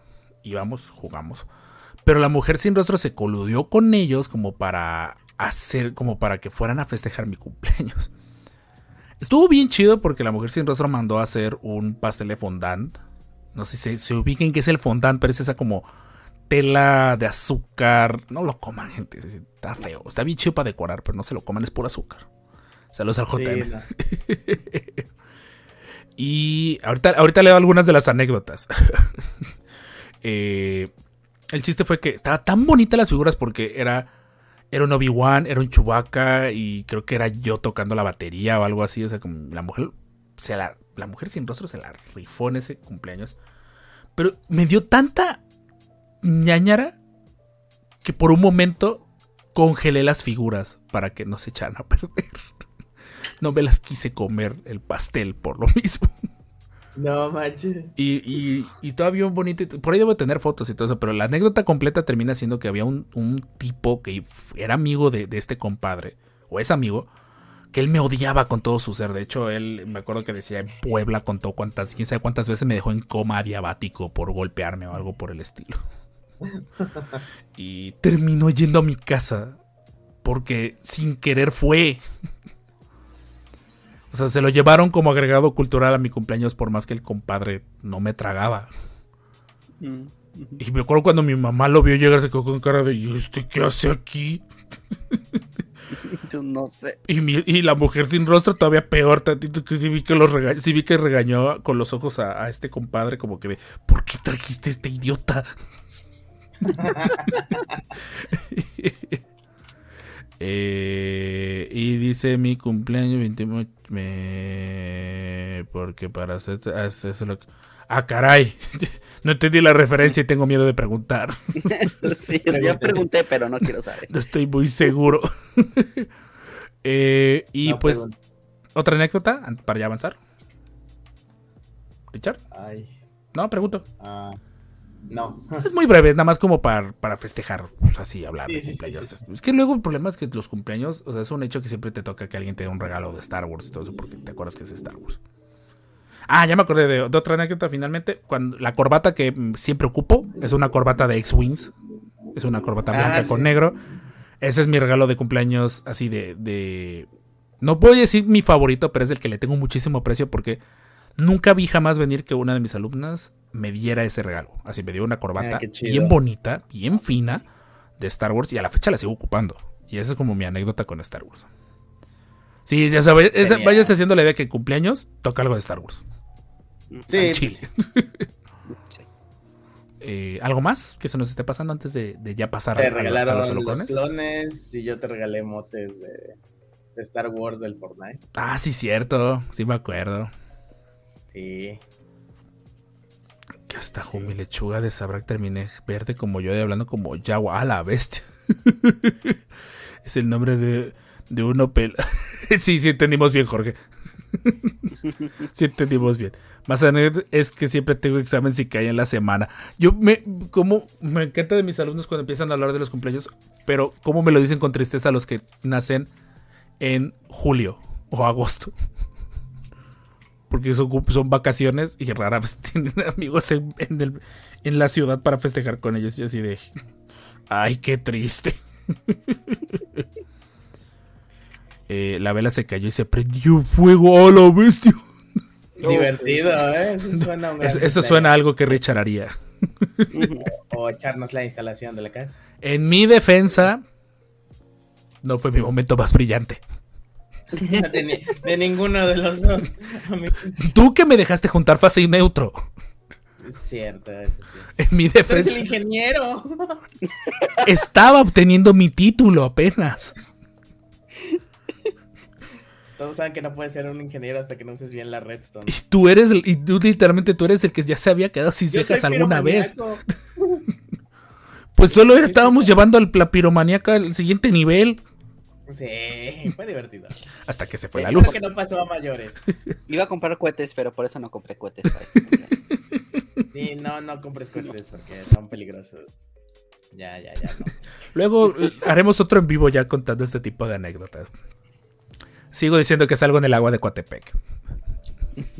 Íbamos, jugamos. Pero la mujer sin rostro se coludió con ellos como para hacer como para que fueran a festejar mi cumpleaños. Estuvo bien chido porque la mujer sin rostro mandó a hacer un pastel de fondant. No sé si se, ubiquen qué es el fondant, pero es esa como tela de azúcar. No lo coman, gente. Está feo. Está bien chido para decorar, pero no se lo coman, es por azúcar. Saludos al JM. y ahorita, ahorita leo algunas de las anécdotas. Eh, el chiste fue que estaba tan bonita las figuras porque era era un Obi-Wan, era un Chewbacca y creo que era yo tocando la batería o algo así. O sea, como la mujer, se la, la mujer sin rostro se la rifó en ese cumpleaños. Pero me dio tanta ñañara que por un momento congelé las figuras para que no se echaran a perder. No me las quise comer el pastel por lo mismo. No manches. Y, y, todavía un bonito. Por ahí debo tener fotos y todo eso. Pero la anécdota completa termina siendo que había un, tipo que era amigo de, este compadre. O es amigo. Que él me odiaba con todo su ser. De hecho, él me acuerdo que decía en Puebla contó cuántas, quién sabe cuántas veces me dejó en coma diabático por golpearme o algo por el estilo. y terminó yendo a mi casa. Porque sin querer fue. O sea, se lo llevaron como agregado cultural a mi cumpleaños por más que el compadre no me tragaba. Mm, y me acuerdo cuando mi mamá lo vio llegar, se quedó con cara de, ¿y este qué hace aquí? Yo no sé. Y, la mujer sin rostro todavía peor, tantito que sí vi que, lo sí vi que regañó con los ojos a, a, este compadre como que de, ¿por qué trajiste este idiota? Eh, y dice mi cumpleaños 28, Eh, porque para hacer eso lo que- Ah, caray. No entendí la referencia y tengo miedo de preguntar. Sí, ya pregunté, pero no quiero saber. No estoy muy seguro. Eh, y No, pues, otra anécdota an- para ya avanzar. Richard, Ay, no, pregunto. ah, no. Es muy breve, es nada más como para, para festejar, pues, así, hablar de sí, cumpleaños. sí. Es que luego el problema es que los cumpleaños, o sea, es un hecho que siempre te toca que alguien te dé un regalo de Star Wars y todo eso, porque te acuerdas que es Star Wars. Ah, ya me acordé de, de otra anécdota finalmente. Cuando, la corbata que siempre ocupo es una corbata de X-Wings. Es una corbata Ah, blanca con negro. Ese es mi regalo de cumpleaños, así de, de... No puedo decir mi favorito, pero es el que le tengo muchísimo aprecio porque nunca vi jamás venir que una de mis alumnas me diera ese regalo. Así me dio una corbata Ah, bien bonita, bien fina de Star Wars y a la fecha la sigo ocupando. Y esa es como mi anécdota con Star Wars. Sí, ya sabes, esa- Genial. váyanse haciendo la idea que en cumpleaños toca algo de Star Wars. Sí, al pues, chile. Eh, ¿Algo más que se nos esté pasando antes de, de ya pasar te a, a- a regalaron los los clones y yo te regalé motes de, de Star Wars del Fortnite. Ah, sí, cierto. Sí, me acuerdo. Sí. Que hasta mi lechuga de Sabrak terminé verde como yo y hablando como Yawa. A la bestia. es el nombre de, de un Opel. sí, sí, entendimos bien, Jorge. sí, entendimos bien. Más es que siempre tengo examen si cae en la semana. Yo me, como, me encanta de mis alumnos cuando empiezan a hablar de los cumpleaños, pero cómo me lo dicen con tristeza los que nacen en julio o agosto. Porque son, vacaciones y rara vez tienen amigos en, en el- en la ciudad para festejar con ellos. Y así de. Ay, qué triste. Eh, la vela se cayó y se prendió fuego a la bestia. Divertido, ¿eh? Eso suena, Es- eso suena a algo que Richard haría. O echarnos la instalación de la casa. En mi defensa, no fue mi momento más brillante. De, ni- de ninguno de los dos. Tú que me dejaste juntar fase y neutro. Es cierto, eso sí. En mi Tú eres defensa, el ingeniero. estaba obteniendo mi título apenas. Todos saben que no puedes ser un ingeniero hasta que no uses bien la redstone. Y tú eres, y tú literalmente tú eres el que ya se había quedado sin Yo cejas alguna vez. Pues solo estábamos llevando al la piromaníaca al siguiente nivel. Sí, fue divertido. Hasta que se fue la Creo luz. que no pasó a mayores. Iba a comprar cohetes, pero por eso no compré cohetes para este. Sí, no, no compres cohetes porque son peligrosos. Ya, ya, ya. No. Luego eh, haremos otro en vivo ya contando este tipo de anécdotas. Sigo diciendo que es algo en el agua de Coatepec.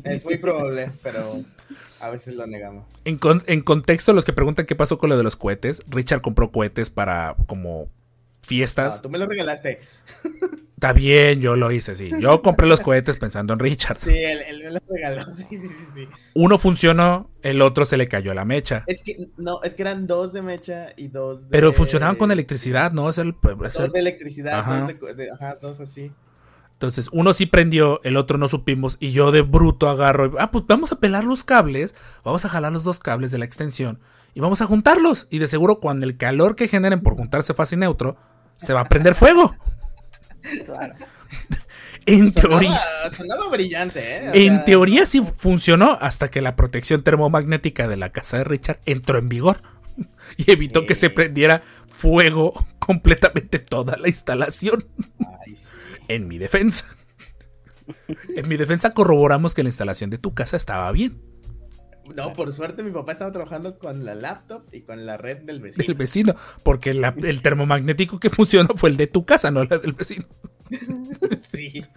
Es muy probable, pero a veces lo negamos. En, con- en contexto, los que preguntan qué pasó con lo de los cohetes, Richard compró cohetes para como Fiestas. tú me lo regalaste. Está bien, yo lo hice, sí. Yo compré los cohetes pensando en Richard. Sí, él, él me lo regaló. Sí, sí, sí, sí. Uno funcionó, el otro se le cayó la mecha. Es que, no, es que eran dos de mecha y dos de... Pero funcionaban con electricidad, ¿no? Es el, es Dos el- de electricidad, Ajá. dos de, de- ajá, dos así. Entonces, uno sí prendió, el otro no supimos, y yo de bruto agarro, y, ah, pues vamos a pelar los cables, vamos a jalar los dos cables de la extensión y vamos a juntarlos. Y de seguro, cuando el calor que generen por juntarse fase neutro, se va a prender fuego. Claro. En teoría, Sonaba, brillante, ¿eh? O en sea, teoría sí funcionó hasta que la protección termomagnética de la casa de Richard entró en vigor y evitó Sí. que se prendiera fuego completamente toda la instalación. Ay, sí. En mi defensa. En mi defensa corroboramos que la instalación de tu casa estaba bien. No, por suerte mi papá estaba trabajando con la laptop y con la red del Del vecino. vecino. Porque la- el termomagnético que funcionó fue el de tu casa, no la del vecino. Sí.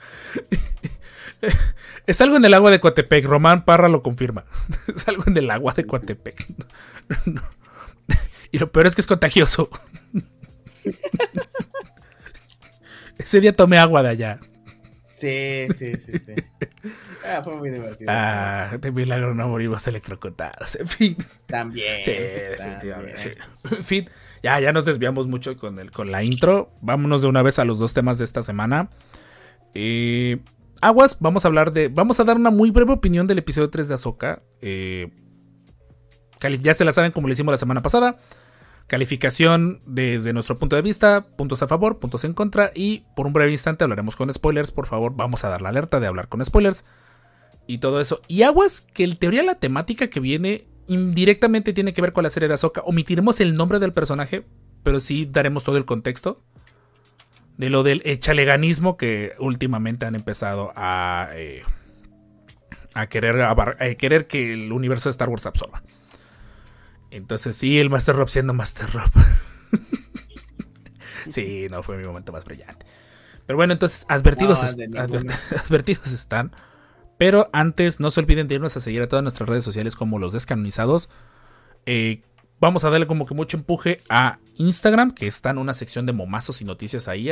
Es algo en el agua de Coatepec. Román Parra lo confirma. Es algo en el agua de Coatepec. Y lo peor es que es contagioso. Ese día tomé agua de allá. Sí, sí, sí, sí. Ah, fue muy divertido. Ah, de milagro no morimos electrocutados. En fin. También. Sí, también. definitivamente. En fin, ya, ya nos desviamos mucho con, el, con la intro. Vámonos de una vez a los dos temas de esta semana. Eh, Aguas, vamos a hablar de. Vamos a dar una muy breve opinión del episodio 3 de Azoka. ya se la saben como le hicimos la semana pasada. Calificación desde nuestro punto de vista, puntos a favor, puntos en contra. Y por un breve instante hablaremos con spoilers. Por favor, vamos a dar la alerta de hablar con spoilers. Y todo eso. Y aguas que en teoría la temática que viene indirectamente tiene que ver con la serie de Ahsoka. Omitiremos el nombre del personaje, pero sí daremos todo el contexto de lo del echaleganismo que últimamente han empezado a, eh, a, querer, a querer que el universo de Star Wars absorba. Entonces sí, el Master Rob siendo Master Rob. sí, no fue mi momento más brillante. Pero bueno, entonces advertidos, advertidos están. Pero antes, no se olviden de irnos a seguir a todas nuestras redes sociales como los descanonizados. Eh, vamos a darle como que mucho empuje a Instagram, que está en una sección de momazos y noticias ahí,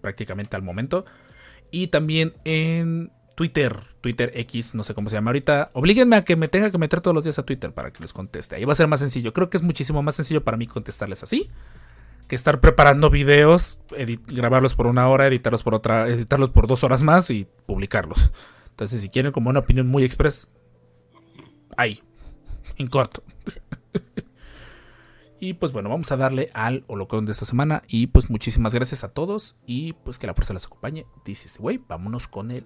prácticamente al momento. Y también en Twitter, Twitter X, no sé cómo se llama ahorita. Oblíguenme a que me tenga que meter todos los días a Twitter para que les conteste. Ahí va a ser más sencillo. Creo que es muchísimo más sencillo para mí contestarles así que estar preparando videos, grabarlos por una hora, editarlos por otra, editarlos por dos horas más y publicarlos. Entonces, si quieren como una opinión muy express, ahí, en corto. y pues bueno, vamos a darle al holocron de esta semana. Y pues muchísimas gracias a todos. Y pues que la fuerza les acompañe. Dice este güey, vámonos con el,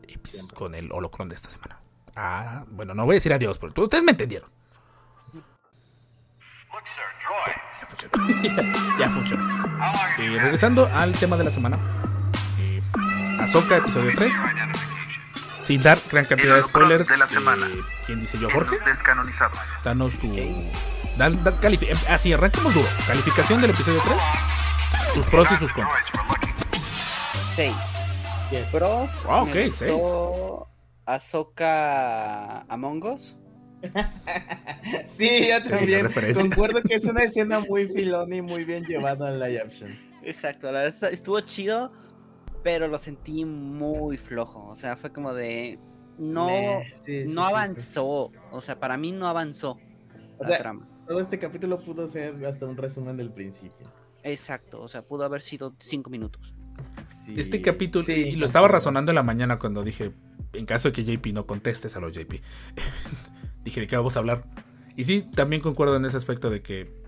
con el holocron de esta semana. Ah, bueno, no voy a decir adiós, pero ustedes me entendieron. Ya, funcionó. Y regresando al tema de la semana. Eh, Ahsoka, episodio 3 sin dar gran cantidad de spoilers. De la semana. Eh, ¿Quién dice yo, Jorge? Descanonizado. Danos tu. Dan, em, así, arrancamos duro. Calificación del episodio 3. Tus pros y sus contras. 6. Pros. Ah, ok, 6. Ahsoka Among Us. sí, yo también. Concuerdo que es una escena muy filón y muy bien llevada en live action. Exacto, la verdad estuvo chido pero lo sentí muy flojo. O sea, fue como de. No, no avanzó. O sea, para mí no avanzó la trama. Todo este capítulo pudo ser hasta un resumen del principio. Exacto, o sea, pudo haber sido cinco minutos. este capítulo, y lo estaba razonando en la mañana cuando dije, en caso de que JP no contestes a los JP, dije, ¿de qué vamos a hablar? Y sí, también concuerdo en ese aspecto de que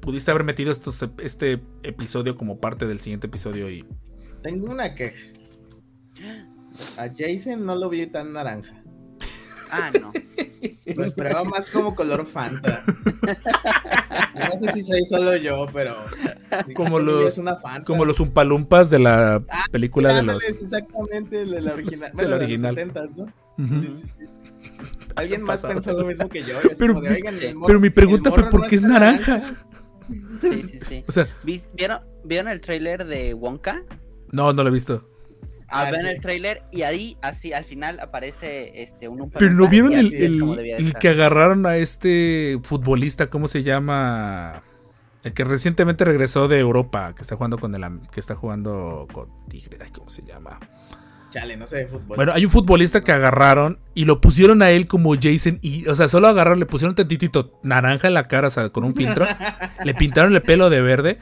pudiste haber metido este episodio como parte del siguiente episodio y. Tengo una queja. A Jason no lo vi tan naranja. Ah, no. Lo esperaba más como color Fanta. No sé si soy solo yo, pero. Como los, como los Umpalumpas de la ah, película de los. Exactamente, de la original. de la original. De los 70, ¿no? sí, sí, Alguien más pensó lo mismo que yo. Pero, pero mi pregunta fue: ¿por qué es naranja? Sí, sí, sí. O sea, ¿Vieron, ¿Vieron el trailer de Wonka? No, no lo he visto. Ah, ah ven el trailer y ahí, así, al final aparece este un Pero no vieron el, el, que agarraron a este futbolista, ¿cómo se llama? El que recientemente regresó de Europa, que está jugando con el que está jugando con Tigre, ¿cómo se llama? Chale, no sé de fútbol. Bueno, hay un futbolista que agarraron y lo pusieron a él como Jason. Y, o sea, solo agarraron, le pusieron tantitito naranja en la cara, o sea, con un filtro. le pintaron el pelo de verde.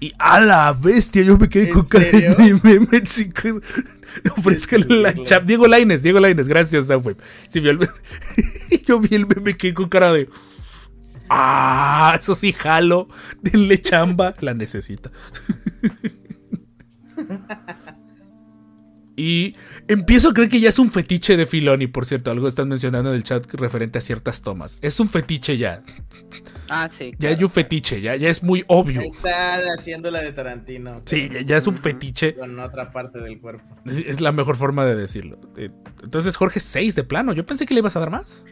Y a la bestia, yo me quedé con cara de meme. Ofrezcale la chap. Diego Laines, Diego Laines, gracias, Samuel. Sí, el yo vi el meme, quedé con cara de. Ah, eso sí, jalo. Denle chamba. La necesita. Y empiezo a creer que ya es un fetiche de Filoni, por cierto. Algo están mencionando en el chat referente a ciertas tomas. Es un fetiche ya. Ah, sí. Ya hay un fetiche, ya, ya es muy obvio. Está haciendo la de Tarantino. Sí, ya, es un fetiche. Con otra parte del cuerpo. Es la mejor forma de decirlo. Eh, entonces, Jorge, 6 de plano. Yo pensé que le ibas a dar más.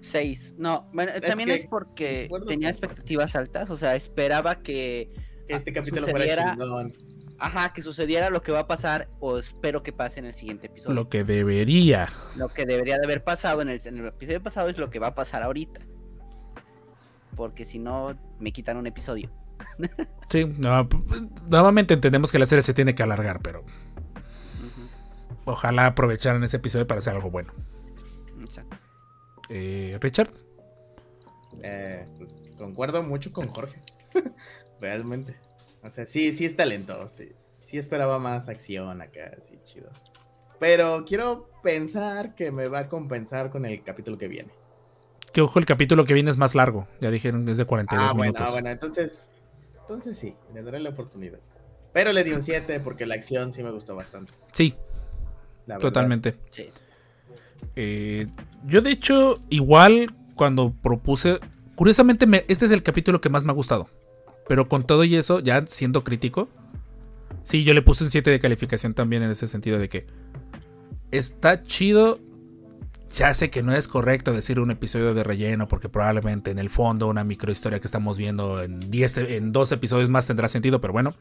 6. No, bueno, también es porque tenía expectativas altas. O sea, esperaba que. Que este capítulo fuera chingón ajá, que sucediera lo que va a pasar o espero que pase en el siguiente episodio. Lo que debería. Lo que debería de haber pasado en el, episodio pasado es lo que va a pasar ahorita. Porque si no, me quitan un episodio. sí, no, nuevamente entendemos que la serie se tiene que alargar, pero ojalá aprovecharan ese episodio para hacer algo bueno. Exacto. Eh, Richard. Eh, pues concuerdo mucho con Jorge. Realmente. O sea, sí, sí es talentoso. Sí, sí esperaba más acción acá, sí, chido. Pero quiero pensar que me va a compensar con el capítulo que viene. Que ojo, el capítulo que viene es más largo. Ya dijeron desde 42 ah, bueno, minutos. Ah, bueno, entonces. Entonces sí, le daré la oportunidad. Pero le di un 7 porque la acción sí me gustó bastante. Sí. Totalmente. Sí. Eh, yo de hecho, igual cuando propuse, curiosamente me- este es el capítulo que más me ha gustado. Pero con todo y eso, ya siendo crítico, sí, yo le puse un 7 de calificación también en ese sentido de que está chido. Ya sé que no es correcto decir un episodio de relleno porque probablemente en el fondo una microhistoria que estamos viendo en 10 e- en dos episodios más tendrá sentido, pero bueno,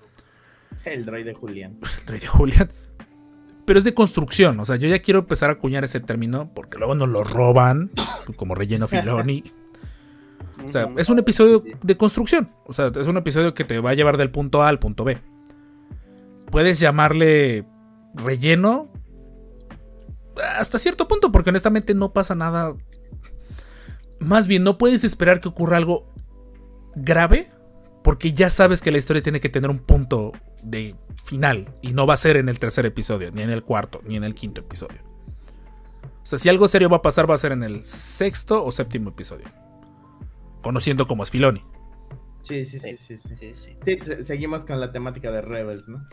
El droide Julián. el rey de Julián. Pero es de construcción, o sea, yo ya quiero empezar a acuñar ese término porque luego nos lo roban como relleno Filoni. O sea, es un episodio de construcción. O sea, es un episodio que te va a llevar del punto A al punto B. Puedes llamarle relleno hasta cierto punto, porque honestamente no pasa nada. Más bien, no puedes esperar que ocurra algo grave, porque ya sabes que la historia tiene que tener un punto de final, y no va a ser en el tercer episodio, ni en el cuarto, ni en el quinto episodio. O sea, si algo serio va a pasar, va a ser en el sexto o séptimo episodio conociendo como es Filoni. Sí, sí, sí, sí. Sí, Sí, sí. Sí, se- seguimos con la temática de Rebels, ¿no?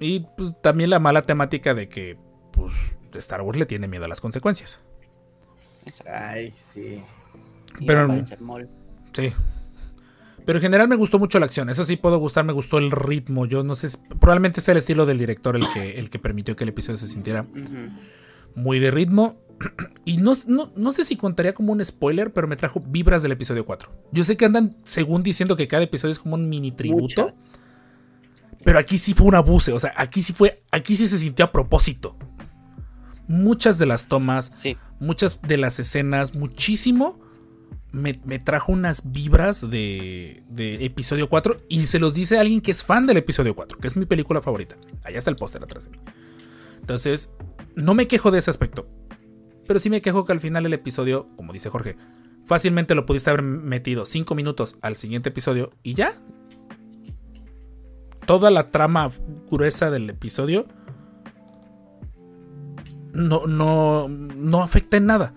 Y pues también la mala temática de que pues Star Wars le tiene miedo a las consecuencias. Ay, sí. Pero-. Sí. Pero en general me gustó mucho la acción. Eso sí puedo gustar, me gustó el ritmo. Yo no sé, probablemente sea el estilo del director el que, el que permitió que el episodio se sintiera muy de ritmo. Y no, no, no sé si contaría como un spoiler, pero me trajo vibras del episodio 4. Yo sé que andan, según diciendo que cada episodio es como un mini tributo. Muchas. Pero aquí sí fue un abuse, o sea, aquí sí fue, aquí sí se sintió a propósito. Muchas de las tomas, Sí. muchas de las escenas, muchísimo, me, me trajo unas vibras de, de episodio 4 y se los dice alguien que es fan del episodio 4, que es mi película favorita. Allá está el póster atrás de mí. Entonces, no me quejo de ese aspecto, pero sí me quejo que al final el episodio, como dice Jorge, fácilmente lo pudiste haber metido 5 minutos al siguiente episodio y ya, toda la trama gruesa del episodio no, no, no afecta en nada.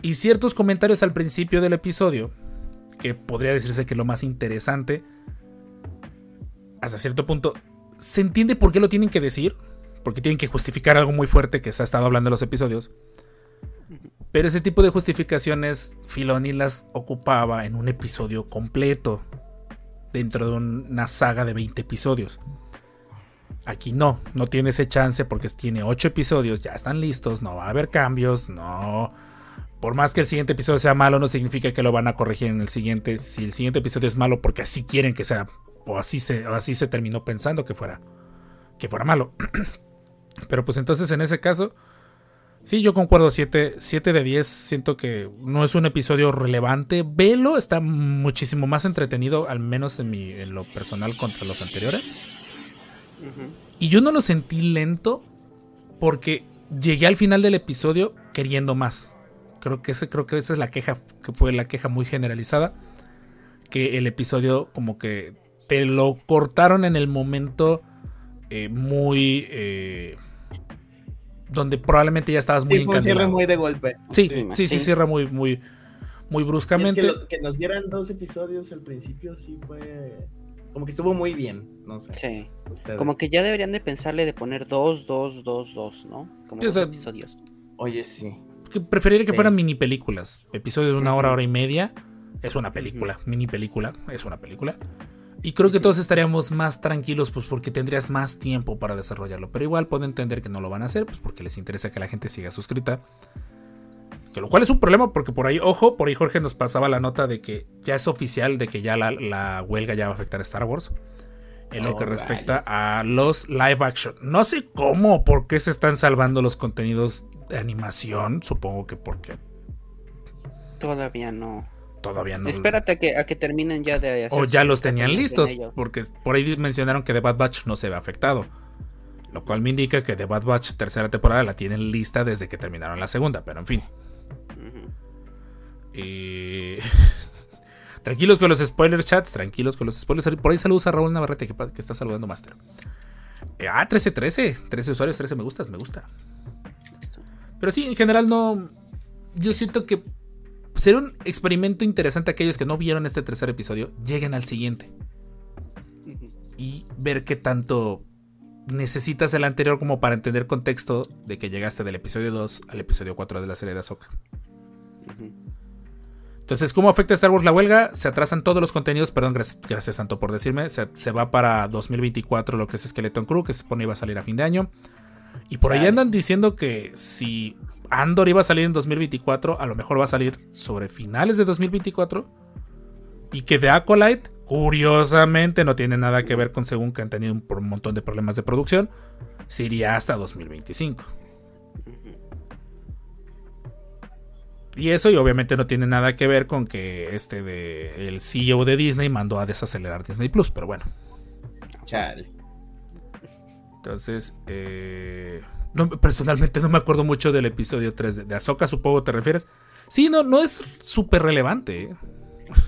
Y ciertos comentarios al principio del episodio, que podría decirse que lo más interesante, hasta cierto punto, se entiende por qué lo tienen que decir, porque tienen que justificar algo muy fuerte que se ha estado hablando en los episodios. Pero ese tipo de justificaciones Filoni las ocupaba en un episodio completo dentro de una saga de 20 episodios. Aquí no, no tiene ese chance porque tiene 8 episodios, ya están listos, no va a haber cambios, no. Por más que el siguiente episodio sea malo, no significa que lo van a corregir en el siguiente. Si el siguiente episodio es malo porque así quieren que sea, o así se, o así se terminó pensando que fuera, que fuera malo. Pero pues entonces en ese caso, sí, yo concuerdo, 7, 7 de 10, siento que no es un episodio relevante. Velo, está muchísimo más entretenido, al menos en, mi, en lo personal contra los anteriores. Y yo no lo sentí lento porque llegué al final del episodio queriendo más. Creo que, ese, creo que esa es la queja, que fue la queja muy generalizada. Que el episodio como que te lo cortaron en el momento eh, muy... eh, donde probablemente ya estabas muy Sí, fue un cierre encandilado. muy de golpe. Sí, Sí, sí, cierra muy, muy, muy es bruscamente. que, lo- que nos dieran dos episodios al principio sí fue... Como que estuvo muy bien, no sé. Sí. ustedes. Como que ya deberían de pensarle de poner dos, dos, dos, dos, ¿no? Como dos sea, episodios. Oye, sí. que preferiría que Sí. fueran mini películas. Episodios de una hora, hora y media. Es una película. Mini película. Es una película. Y creo que todos estaríamos más tranquilos, pues porque tendrías más tiempo para desarrollarlo. Pero igual puedo entender que no lo van a hacer, pues porque les interesa que la gente siga suscrita. Que lo cual es un problema, porque por ahí, ojo, por ahí Jorge nos pasaba la nota de que ya es oficial de que ya la, la huelga ya va a afectar a Star Wars. En lo que respecta a los live action. No sé cómo, por qué se están salvando los contenidos de animación. Supongo que porque Todavía no. Todavía no. Espérate a que, a que terminen ya de hacer O ya los tenían listos, porque por ahí mencionaron que The Bad Batch no se ve afectado. Lo cual me indica que The Bad Batch tercera temporada la tienen lista desde que terminaron la segunda, pero en fin. Y... tranquilos con los spoilers, chats, tranquilos con los spoilers. Por ahí saludos a Raúl Navarrete que, está saludando Master. Eh, ah, 13, 13. 13 usuarios, 13 me gustas, me gusta. Pero sí, en general no. Yo siento que será un experimento interesante aquellos que no vieron este tercer episodio. Lleguen al siguiente. Y ver qué tanto necesitas el anterior como para entender contexto de que llegaste del episodio 2 al episodio 4 de la serie de Ahsoka. Entonces, ¿cómo afecta a Star Wars la huelga? Se atrasan todos los contenidos, perdón, gracias, gracias tanto por decirme. Se, se va para 2024 lo que es Skeleton Crew, que se supone iba a salir a fin de año. Y por ahí andan diciendo que si Andor iba a salir en 2024, a lo mejor va a salir sobre finales de 2024. Y que The Acolyte, curiosamente, no tiene nada que ver con según que han tenido un, un montón de problemas de producción, se iría hasta 2025. Y eso, y obviamente no tiene nada que ver con que este de el CEO de Disney mandó a desacelerar Disney Plus, pero bueno. Chale. Entonces, eh, no, personalmente no me acuerdo mucho del episodio 3 de, de Ahsoka, supongo te refieres. Sí, no, no es súper relevante. ¿eh?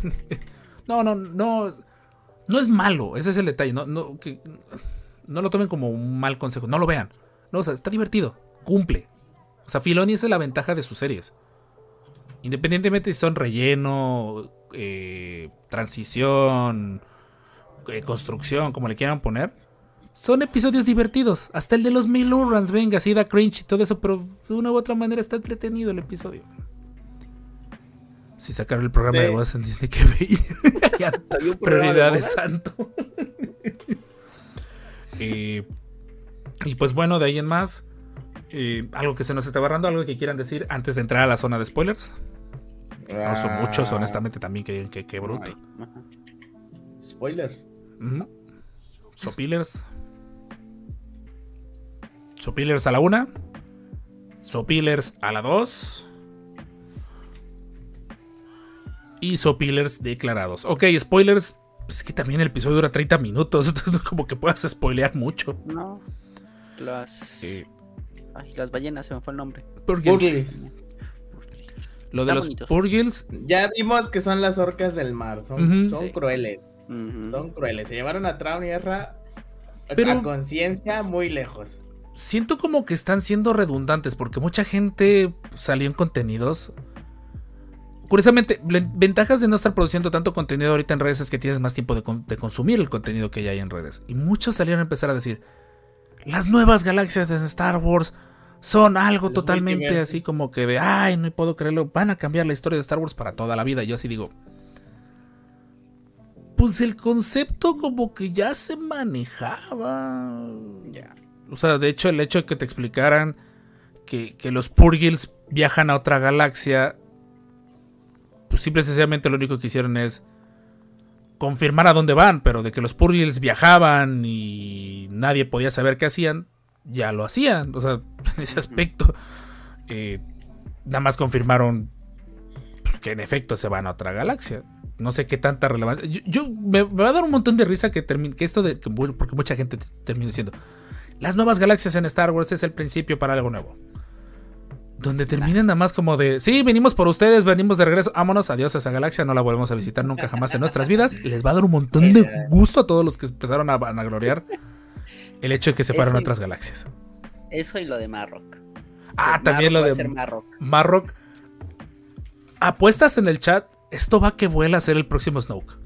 no, no, no. No es malo, ese es el detalle. No, no, que, no lo tomen como un mal consejo, no lo vean. No, o sea, está divertido, cumple. O sea, Filoni esa es la ventaja de sus series. Independientemente si son relleno, eh, transición, eh, construcción, como le quieran poner. Son episodios divertidos. Hasta el de los mil runs, venga, así da cringe y todo eso, pero de una u otra manera está entretenido el episodio. Si sacaron el programa Sí. de voz en Disney que veía. Ya, ¿Había un programa de Prioridad de santo. Eh, y pues bueno, de ahí en más. eh, algo que se nos está barrando, algo que quieran decir antes de entrar a la zona de spoilers. No son muchos, Ah, honestamente, también que digan que qué bruto. Ay. Spoilers. Sopilers. Sopilers a la una. Sopilers a la dos. Y Sopilers declarados. Ok, spoilers. pues Es que también el episodio dura 30 minutos. Entonces no es como que puedas spoilear mucho. No. Las. Eh, Ay, las ballenas, se me fue el nombre. Purgils. Lo de los. Purgils. Ya vimos que son las orcas del mar. Son, Sí. crueles. Son crueles. Se llevaron a Traun y Ezra a- Pero- a conciencia muy lejos. Siento como que están siendo redundantes porque mucha gente salió en contenidos. Curiosamente, ven- ventajas de no estar produciendo tanto contenido ahorita en redes es que tienes más tiempo de, con- de consumir el contenido que ya hay en redes. Y muchos salieron a empezar a decir, las nuevas galaxias de Star Wars son algo Los totalmente así como que de, ay, no puedo creerlo, van a cambiar la historia de Star Wars para toda la vida. Yo así digo, pues el concepto como que ya se manejaba. Ya. O sea, de hecho, el hecho de que te explicaran que, que los Purgils viajan a otra galaxia, pues simple y sencillamente lo único que hicieron es confirmar a dónde van, pero de que los Purgils viajaban y nadie podía saber qué hacían, ya lo hacían. O sea, en ese aspecto, eh, nada más confirmaron pues, que en efecto se van a otra galaxia. No sé qué tanta relevancia. Yo, yo- me, me va a dar un montón de risa que, termine, que esto de. que porque mucha gente te- termina diciendo. Las nuevas galaxias en Star Wars es el principio para algo nuevo. Donde terminen nada más como de. Sí, venimos por ustedes, venimos de regreso. Vámonos, adiós a esa galaxia. No la volvemos a visitar nunca jamás en nuestras vidas. Les va a dar un montón de gusto a todos los que empezaron a vanagloriar el hecho de que se fueran a otras galaxias. Eso y lo de Marrock. Ah, también lo de Marrock. Marrock. Apuestas en el chat. Esto va que vuela a ser el próximo Snoke.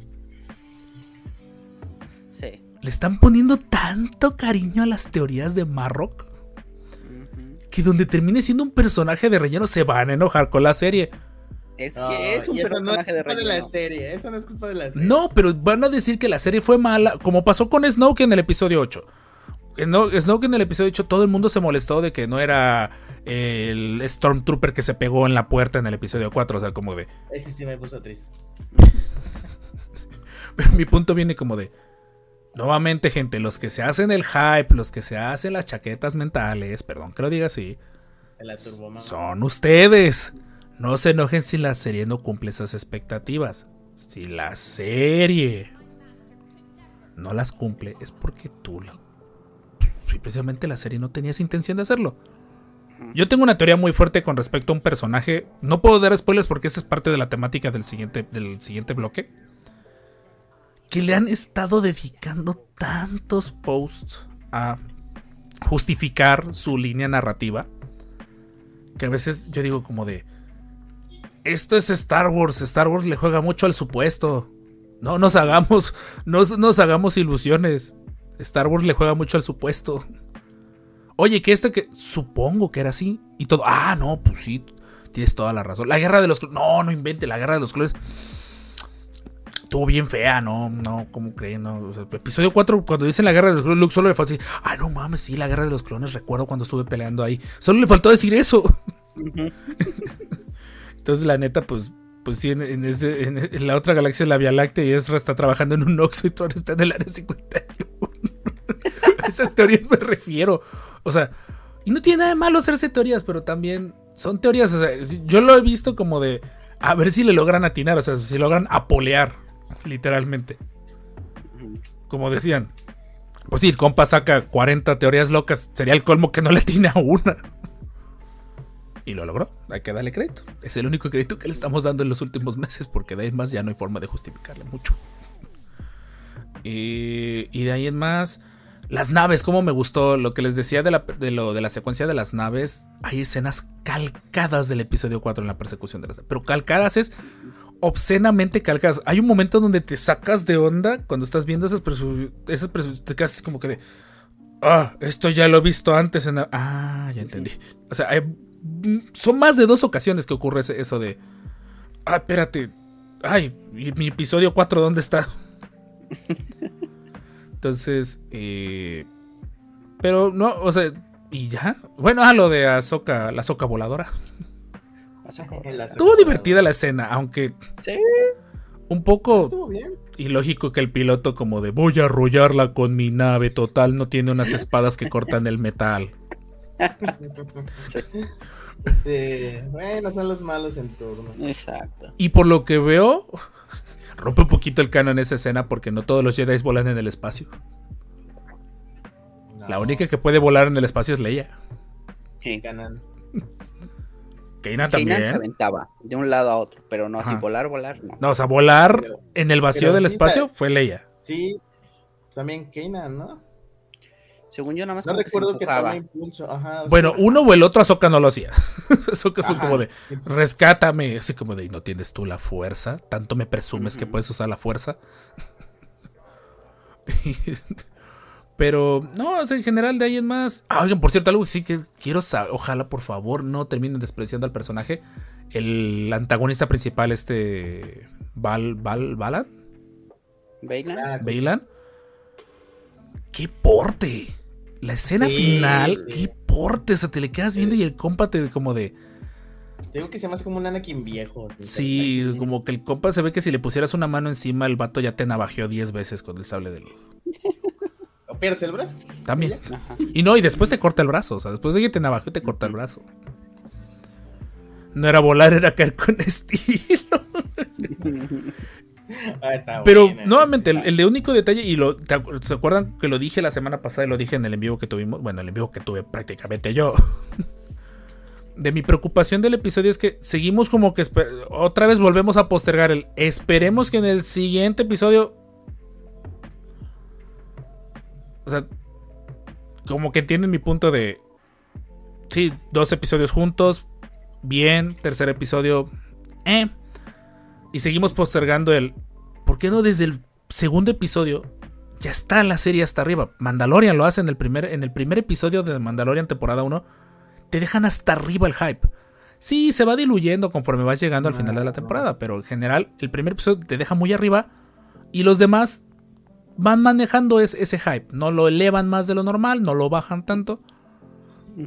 Le están poniendo tanto cariño a las teorías de Marrock que donde termine siendo un personaje de relleno se van a enojar con la serie. Es que es un eso no es personaje de culpa de la relleno. serie. Eso no es culpa de la serie. No, pero van a decir que la serie fue mala, como pasó con Snoke en el episodio 8. No, Snoke en el episodio 8 todo el mundo se molestó de que no era el Stormtrooper que se pegó en la puerta en el episodio 4, o sea, como de... Ese sí me puso triste. Pero mi punto viene como de. Nuevamente, gente, los que se hacen el hype, los que se hacen las chaquetas mentales, perdón que lo diga así, la son ustedes. No se enojen si la serie no cumple esas expectativas. Si la serie no las cumple, es porque tú la. si precisamente la serie no tenías intención de hacerlo. Yo tengo una teoría muy fuerte con respecto a un personaje. No puedo dar spoilers porque esa es parte de la temática del siguiente, del siguiente bloque. Que le han estado dedicando tantos posts a justificar su línea narrativa. Que a veces yo digo como de... Esto es Star Wars. Star Wars le juega mucho al supuesto. No nos hagamos, no nos hagamos ilusiones. Star Wars le juega mucho al supuesto. Oye, que este que supongo que era así y todo. Ah, no, pues sí, tienes toda la razón. La guerra de los. No, no invente, la guerra de los clones. Estuvo bien fea, no, no, ¿cómo creen? No, O sea, episodio 4, cuando dicen la guerra de los clones, Luke solo le faltó decir, ah, no mames, sí, la guerra de los clones, recuerdo cuando estuve peleando ahí. Solo le faltó decir eso. Entonces, la neta, pues, pues sí, en, en ese, en, en la otra galaxia, la Vía Láctea, y Ezra está trabajando en un Oxxo y Thor está en el área 51. A esas teorías me refiero. O sea, y no tiene nada de malo hacerse teorías, pero también son teorías. O sea, yo lo he visto como de a ver si le logran atinar, o sea, si logran apolear, literalmente. Como decían. Pues sí, el compa saca 40 teorías locas, sería el colmo que no le atine a una. Y lo logró, hay que darle crédito. Es el único crédito que le estamos dando en los últimos meses, porque de ahí en más ya no hay forma de justificarle mucho. Y, y de ahí en más, las naves, como me gustó lo que les decía de la, de, lo, de la secuencia de las naves. Hay escenas calcadas del episodio 4 en la persecución de las naves. Pero calcadas es obscenamente calcadas. Hay un momento donde te sacas de onda cuando estás viendo esas persecuciones. Esas persecu- te quedas como que de. Ah, esto ya lo he visto antes en. la-". Ah, ya entendí. O sea, hay- mm, son más de dos ocasiones que ocurre eso de. Ah, espérate. Ay, ¿y mi episodio 4 dónde está? Entonces, eh, pero no, o sea, y ya. Bueno, ah, lo de Azoka, la Azoka voladora. Estuvo divertida la escena, aunque Sí. un poco Estuvo bien. ilógico que el piloto como de voy a arrollarla con mi nave total no tiene unas espadas que cortan el metal. Sí, bueno, son los malos en turno. Exacto. Y por lo que veo, rompe un poquito el canon esa escena porque no todos los Jedi volan en el espacio. No, La única que puede volar en el espacio es Leia. Sí. Ganan. Keina Kanan se también. aventaba de un lado a otro, pero no así volar, volar, no. No, o sea, volar Pero- en el vacío del sí espacio fue Leia. Sí, también Kanan, ¿no? Según yo, nada más No recuerdo que toma impulso. Ajá, o Bueno, uno o el otro Ahsoka no lo hacía. Ahsoka fue como de, rescátame. Así como de, ¿no tienes tú la fuerza? ¿Tanto me presumes que puedes usar la fuerza? Pero, no, o sea, en general de ahí en más. Ah, oigan, por cierto, algo que sí que quiero saber. Ojalá, por favor, no terminen despreciando al personaje. El antagonista principal, este. Val, Val, Balan, Bailan. Ah. Bailan. ¡Qué porte! La escena Sí, final, sí. qué porte. O sea, te le quedas viendo y el compa te como de. Digo que se hace como un Anakin viejo. Sí, como que el compa se ve que si le pusieras una mano encima, el vato ya te navajeó 10 veces con el sable de luz. ¿O pierdes el brazo? También. Ajá. Y no, y después te corta el brazo. O sea, después de que te navajeó, te corta el brazo. No era volar, era caer con estilo. Ah, está Pero buena, nuevamente, el, el de único detalle, y lo, ¿te acu- ¿se acuerdan que lo dije la semana pasada y lo dije en el en vivo que tuvimos? Bueno, el en vivo que tuve prácticamente yo. De mi preocupación del episodio es que seguimos como que otra vez volvemos a postergar el esperemos que en el siguiente episodio o sea, como que entienden mi punto de sí, dos episodios juntos, bien, tercer episodio, eh, y seguimos postergando el ¿por qué no desde el segundo episodio ya está la serie hasta arriba? Mandalorian lo hace en el primer, en el primer episodio de Mandalorian temporada 1. Te dejan hasta arriba el hype. Sí, se va diluyendo conforme vas llegando al final de la temporada, pero en general el primer episodio te deja muy arriba y los demás van manejando es- ese hype. No lo elevan más de lo normal, no lo bajan tanto.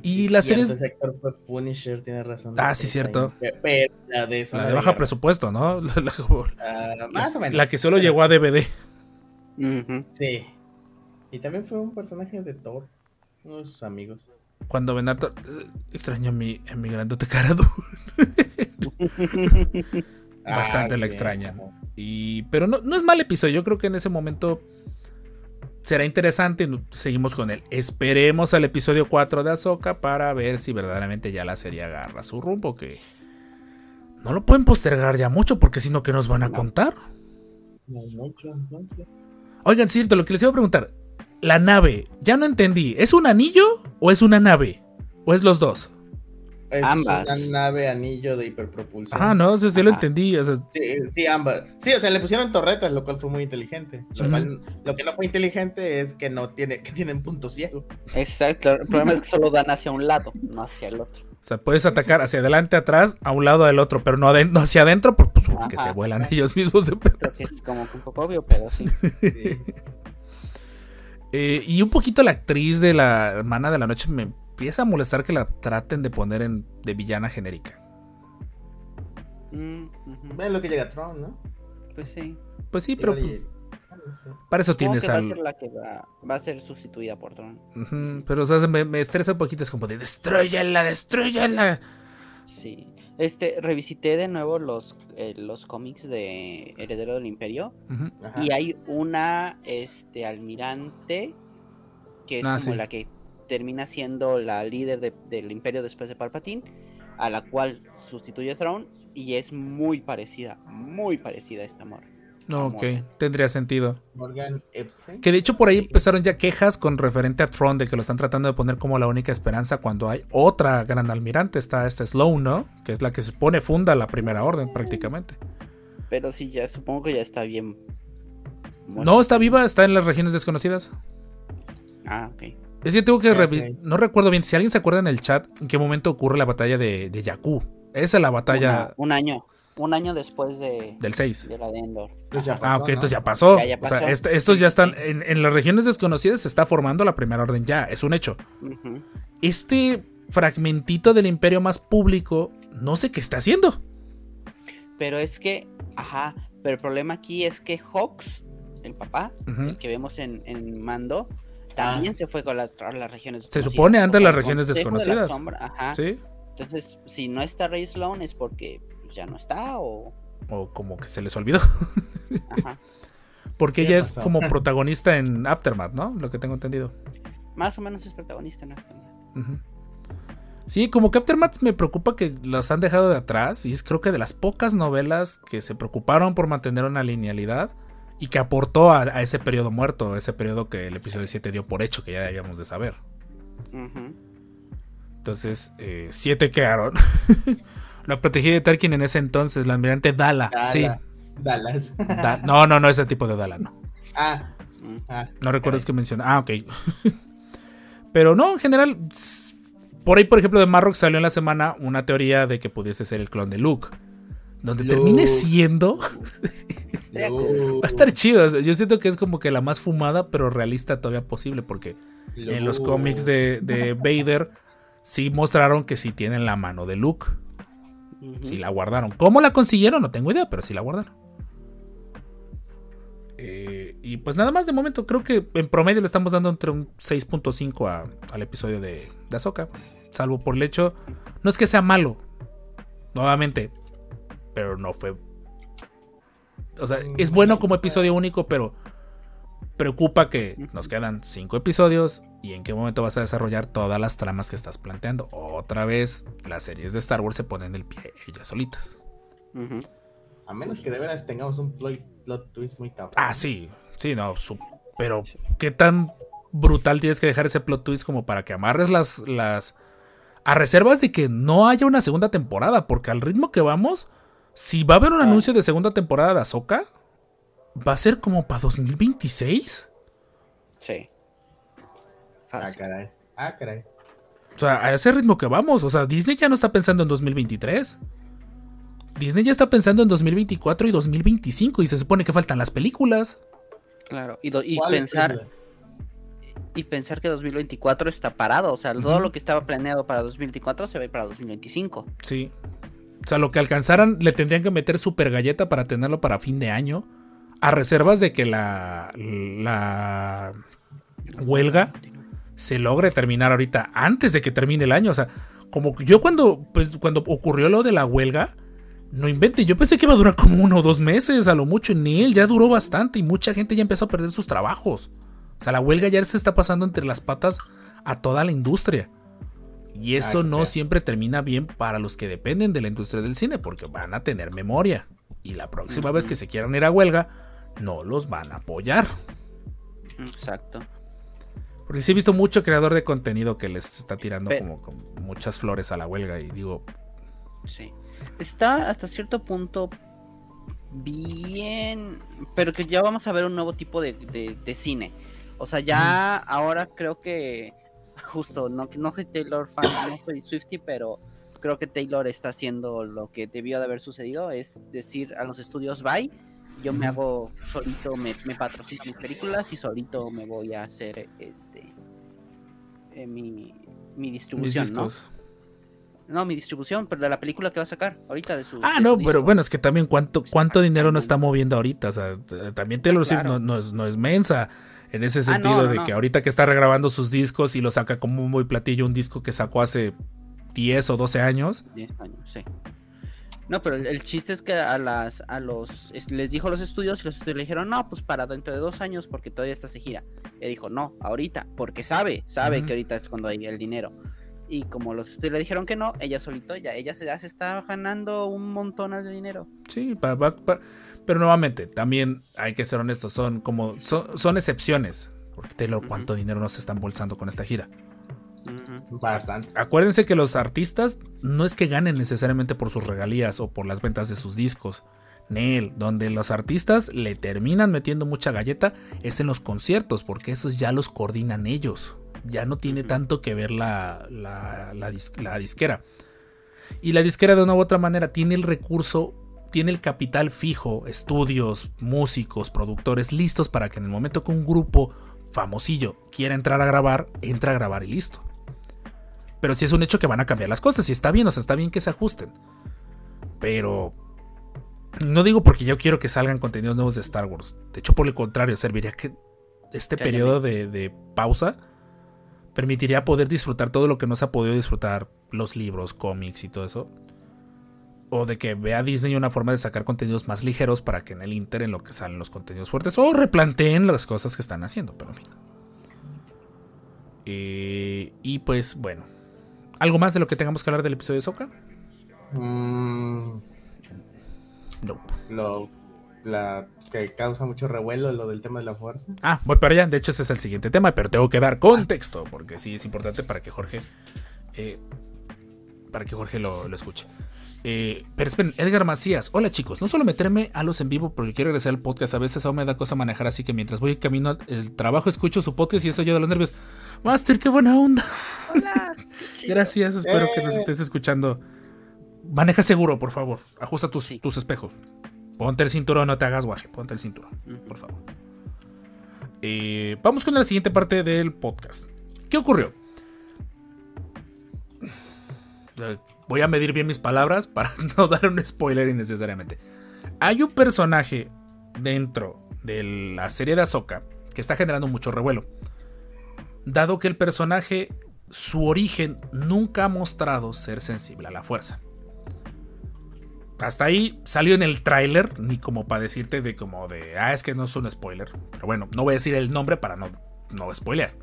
Y la serie ese actor fue Punisher, tiene razón. Ah, sí, cierto. Pero la de, la de baja presupuesto, ¿no? La, la- ah, más o menos. la que solo Pero llegó a DVD. Sí. Y también fue un personaje de Thor. Uno de sus amigos. Cuando Benato. eh, Extraño a mi, a mi grandote carado. Bastante Ah, la sí, extraña. ajá. Y, pero no, no es mal episodio. Yo creo que en ese momento será interesante. Seguimos con él. Esperemos al episodio 4 de Ahsoka para ver si verdaderamente ya la serie agarra su rumbo. Que no lo pueden postergar ya mucho porque si no, ¿qué nos van a contar? No mucho, entonces. Oigan, cierto, lo que les iba a preguntar. La nave, ya no entendí. ¿Es un anillo o es una nave? ¿O es los dos? Es Ambas. una nave anillo de hiperpropulsión. Ajá, no, sí, sí lo entendí. o sea, Sí, sí, ambas. Sí, o sea, le pusieron torretas, lo cual fue muy inteligente. Lo, cual- lo que no fue inteligente es que no tiene, que tienen punto ciego. Exacto. El problema es que solo dan hacia un lado, no hacia el otro. o sea, puedes atacar hacia adelante, atrás, a un lado del otro, pero no, aden- no hacia adentro, pues, pues, porque Ajá. se vuelan ellos mismos. de pe- Creo que es como que un poco obvio, pero sí. Sí. Eh, y un poquito la actriz de la hermana de la noche me empieza a molestar que la traten de poner en, de villana genérica. Mm. Ven lo que llega Tron, ¿no? Pues sí. Pues sí, pero pues, para eso Supongo tienes que va a ser la que va, va a ser sustituida por Tron. Pero o sea, me, me estresa un poquito, es como de destruyela, destruyela. Sí. Este, revisité de nuevo los, eh, los cómics de Heredero del Imperio. Y hay una este almirante que es Ah, como sí. la que termina siendo la líder de- del imperio después de Palpatine, a la cual sustituye Throne y es muy parecida, muy parecida a esta amor. No, ok, tendría sentido. Morgan Epstein. Que de hecho por ahí Sí. empezaron ya quejas con referente a Tron de que lo están tratando de poner como la única esperanza cuando hay otra gran almirante. Está esta Slow, ¿no? Que es la que se pone funda la primera orden prácticamente. Pero sí, ya supongo que ya está bien. muerta. No, está viva, está en las regiones desconocidas. Ah, ok. Es que tengo que revisar. No recuerdo bien. Si alguien se acuerda en el chat en qué momento ocurre la batalla de, de Jakku. Esa es la batalla Una- un año. Un año después de, del 6. de la de Endor. Pues Ah, ok, ¿no? entonces ya pasó. Ya, ya O sea, pasó. est- estos Sí, ya están sí. en, en las regiones desconocidas. Se está formando la primera orden ya. Es un hecho. Este fragmentito del imperio más público, no sé qué está haciendo. Pero es que, ajá, pero el problema aquí es que Hawks, el papá, el que vemos en, en Mando, también se fue con las, las regiones Se supone antes las regiones Consejo de la desconocidas. Ajá. ¿Sí? Entonces, si no está Rey Sloan es porque pues, ya no está o... O como que se les olvidó. Ajá. Porque ¿Qué ella es como protagonista en Aftermath, ¿no? Lo que tengo entendido. Más o menos es protagonista, ¿no? Ujú. Sí, como que Aftermath me preocupa que los han dejado de atrás. Y es creo que de las pocas novelas que se preocuparon por mantener una linealidad. Y que aportó a, a ese periodo muerto. Ese periodo que el episodio 7 dio por hecho, que ya debíamos de saber. Entonces, eh, siete quedaron. la protegida de Tarkin en ese entonces, la almirante Dala. Dallas. Sí. Dallas. Da- no, no, no, ese tipo de Dala, no. ah, ah. No recuerdo que menciona. Ah, ok. Pero no, en general. Por ahí, por ejemplo, de Marrock salió en la semana una teoría de que pudiese ser el clon de Luke. Donde Luke. termine siendo. Estaría cool. Va a estar chido. Yo siento que es como que la más fumada, pero realista todavía posible. Porque en los cómics de, de Vader sí mostraron que sí tienen la mano de Luke. Ujú. Sí la guardaron. ¿Cómo la consiguieron? No tengo idea, pero sí la guardaron. Eh, y pues nada más de momento. Creo que en promedio le estamos dando entre un 6.5 a- al episodio de, de Ahsoka. Salvo por el hecho. No es que sea malo. Nuevamente. Pero no fue. O sea, es bueno como episodio único, pero preocupa que nos quedan 5 episodios. ¿Y en qué momento vas a desarrollar todas las tramas que estás planteando? Otra vez, las series de Star Wars se ponen el pie ellas solitas. A menos que de veras tengamos un plot, twist muy cabrón. Ah, sí, sí, no, su- pero ¿qué tan brutal tienes que dejar ese plot twist como para que amarres las, las... A reservas de que no haya una segunda temporada, porque al ritmo que vamos, si va a haber un Ah. anuncio de segunda temporada de Ahsoka, va a ser como para 2026. Sí. Ah, Fácil. caray. Ah, caray. O sea, a ese ritmo que vamos, o sea, Disney ya no está pensando en 2023. Disney ya está pensando en 2024 y 2025 y se supone que faltan las películas. Claro. Y, do- y ¿Cuál es pensar... y pensar que 2024 está parado. O sea, todo lo que estaba planeado para 2024 se ve para 2025. Sí. O sea, lo que alcanzaran le tendrían que meter super galleta para tenerlo para fin de año. A reservas de que la, la huelga se logre terminar ahorita antes de que termine el año. O sea, como yo cuando, pues, cuando ocurrió lo de la huelga, no invente, yo pensé que iba a durar como uno o dos meses, a lo mucho en él, ya duró bastante y mucha gente ya empezó a perder sus trabajos. O sea, la huelga ya se está pasando entre las patas a toda la industria. Y eso no siempre termina bien para los que dependen de la industria del cine, porque van a tener memoria. Y la próxima vez que se quieran ir a huelga, no los van a apoyar. Exacto. Porque sí he visto mucho creador de contenido que les está tirando como, como muchas flores a la huelga y digo, Sí. Está hasta cierto punto bien, pero que ya vamos a ver un nuevo tipo de, de- de cine. O sea, ya ahora creo que justo, no, no soy Taylor fan, no soy Swifty, pero creo que Taylor está haciendo lo que debió de haber sucedido, es decir a los estudios, bye, yo me hago solito, me, me patrocino mis películas y solito me voy a hacer este eh, mi, mi distribución, ¿no? No, mi distribución, pero de la película que va a sacar ahorita de su. Ah, de no, su pero disco. bueno, es que también cuánto, cuánto dinero no está moviendo ahorita. O sea, también Taylor Swift no, no es, no es mensa. En ese Ah, no, sentido no, de no. que ahorita que está regrabando sus discos y lo saca como un muy platillo, un disco que sacó hace 10 o 12 años. 10 años, sí. No, pero el, el chiste es que a las a los es- les dijo a los estudios y los estudios le dijeron, "No, pues para dentro de dos años porque todavía está se gira." Y dijo, "No, ahorita, porque sabe, sabe que ahorita es cuando hay el dinero." Y como los estudios le dijeron que no, ella solito ya ella se, ya se está ganando un montón de dinero. Sí, pa- pa- pa- pero nuevamente, también hay que ser honestos, son como son, son excepciones. Porque Taylor. ¿cuánto dinero nos está embolsando con esta gira? Bastante. Acuérdense que los artistas no es que ganen necesariamente por sus regalías o por las ventas de sus discos. Nel, donde los artistas le terminan metiendo mucha galleta es en los conciertos, porque esos ya los coordinan ellos. Ya no tiene tanto que ver la, la, la dis- la disquera. Y la disquera de una u otra manera tiene el recurso, tiene el capital fijo, estudios, músicos, productores listos para que en el momento que un grupo famosillo quiera entrar a grabar, entra a grabar y listo. Pero sí es un hecho que van a cambiar las cosas y está bien, o sea, está bien que se ajusten. Pero no digo porque yo quiero que salgan contenidos nuevos de Star Wars. De hecho, por el contrario, serviría que este periodo de, de pausa permitiría poder disfrutar todo lo que no se ha podido disfrutar, los libros, cómics y todo eso. O de que vea Disney una forma de sacar contenidos más ligeros para que en el Inter, en lo que salen los contenidos fuertes, o replanteen las cosas que están haciendo, pero en fin. Eh, y pues bueno, ¿algo más de lo que tengamos que hablar del episodio de Soka? Mm, No. lo, la que causa mucho revuelo, lo del tema de la fuerza. Ah, voy para allá. De hecho, ese es el siguiente tema, pero tengo que dar contexto, porque sí es importante para que Jorge. eh, para que Jorge lo, lo escuche. Eh, pero esperen, Edgar Macías. Hola chicos, no solo meterme a los en vivo porque quiero regresar al podcast. A veces aún me da cosa manejar, así que mientras voy camino al el trabajo escucho su podcast y eso ayuda a los nervios. Master, qué buena onda. Hola. Gracias, espero que nos Eh. estés escuchando. Maneja seguro, por favor. Ajusta tus, Sí. tus espejos. Ponte el cinturón, no te hagas guaje. Ponte el cinturón, por favor. Eh, vamos con la siguiente parte del podcast. ¿Qué ocurrió? Voy a medir bien mis palabras para no dar un spoiler innecesariamente. Hay un personaje dentro de la serie de Ahsoka que está generando mucho revuelo. Dado que el personaje, su origen, nunca ha mostrado ser sensible a la fuerza. Hasta ahí salió en el tráiler, ni como para decirte de como de, ah, es que no es un spoiler. Pero bueno, no voy a decir el nombre para no, no spoilear.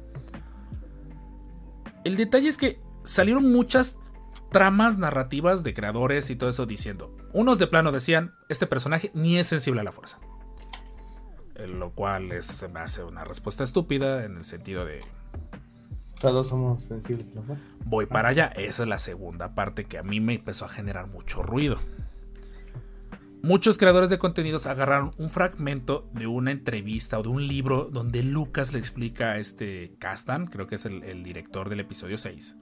El detalle es que salieron muchas tramas narrativas de creadores y todo eso diciendo. Unos de plano decían, este personaje ni es sensible a la fuerza. Eh, Lo cual es, se me hace una respuesta estúpida en el sentido de, Todos somos sensibles a la fuerza. voy para allá. Esa es la segunda parte que a mí me empezó a generar mucho ruido. Muchos creadores de contenidos agarraron un fragmento de una entrevista o de un libro donde Lucas le explica a este Castan, creo que es el, el director del episodio 6.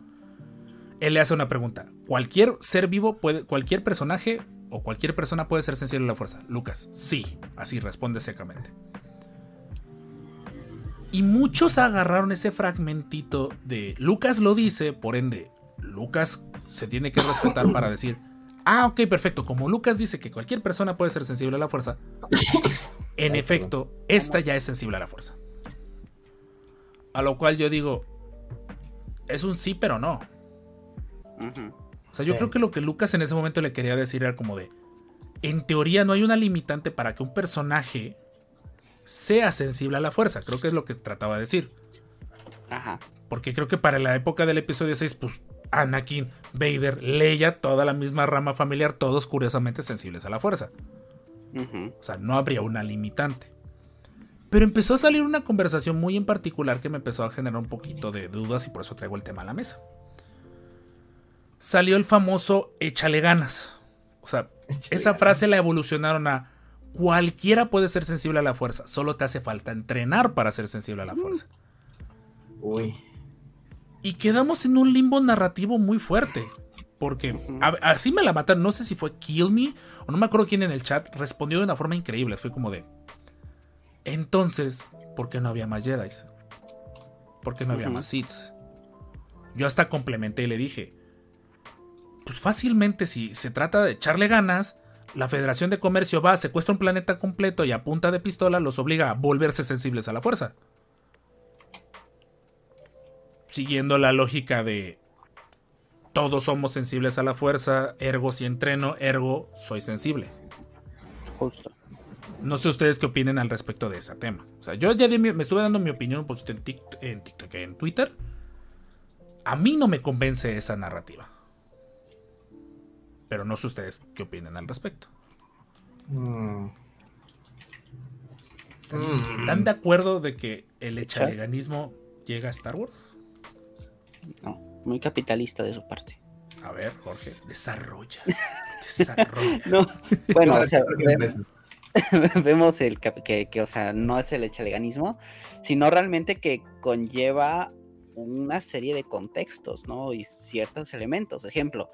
Él le hace una pregunta. ¿Cualquier ser vivo puede, cualquier personaje o cualquier persona puede ser sensible a la fuerza? Lucas, sí. Así responde secamente. Y muchos agarraron ese fragmentito de Lucas lo dice, por ende, Lucas se tiene que respetar para decir, ah, ok, perfecto, como Lucas dice que cualquier persona puede ser sensible a la fuerza, en efecto, esta ya es sensible a la fuerza. A lo cual yo digo, es un sí, pero no. O sea, yo Sí. creo que lo que Lucas en ese momento le quería decir era como de, en teoría no hay una limitante para que un personaje sea sensible a la fuerza, creo que es lo que trataba de decir. Ajá. Porque creo que para la época del episodio 6, pues Anakin, Vader, Leia, toda la misma rama familiar, todos curiosamente sensibles a la fuerza. O sea, no habría una limitante. Pero empezó a salir una conversación muy en particular que me empezó a generar un poquito de dudas y por eso traigo el tema a la mesa. Salió el famoso échale ganas. O sea, esa frase la evolucionaron a cualquiera puede ser sensible a la fuerza, solo te hace falta entrenar para ser sensible a la fuerza. Uy. Y quedamos en un limbo narrativo muy fuerte. Porque a- así me la mataron. No sé si fue Kill Me o no me acuerdo quién en el chat respondió de una forma increíble. Fue como de. Entonces, ¿por qué no había más Jedi? ¿Por qué no había más Sith? Yo hasta complementé y le dije. Pues fácilmente, si se trata de echarle ganas, la Federación de Comercio va, secuestra un planeta completo y a punta de pistola los obliga a volverse sensibles a la fuerza. Siguiendo la lógica de todos somos sensibles a la fuerza, ergo si entreno, ergo soy sensible. Justo. No sé ustedes qué opinen al respecto de ese tema. O sea, yo ya mi- me estuve dando mi opinión un poquito en TikTok, en, TikTok, en Twitter. A mí no me convence esa narrativa. Pero no sé ustedes qué opinen al respecto. Mm. Mm. ¿Están de acuerdo de que el echaleganismo llega a Star Wars? No, muy capitalista de su parte. A ver, Jorge, desarrolla. Desarrolla. No, bueno, o sea, vemos el cap- que, que, o sea, no es el echaleganismo, sino realmente que conlleva una serie de contextos, ¿no? Y ciertos elementos. Ejemplo,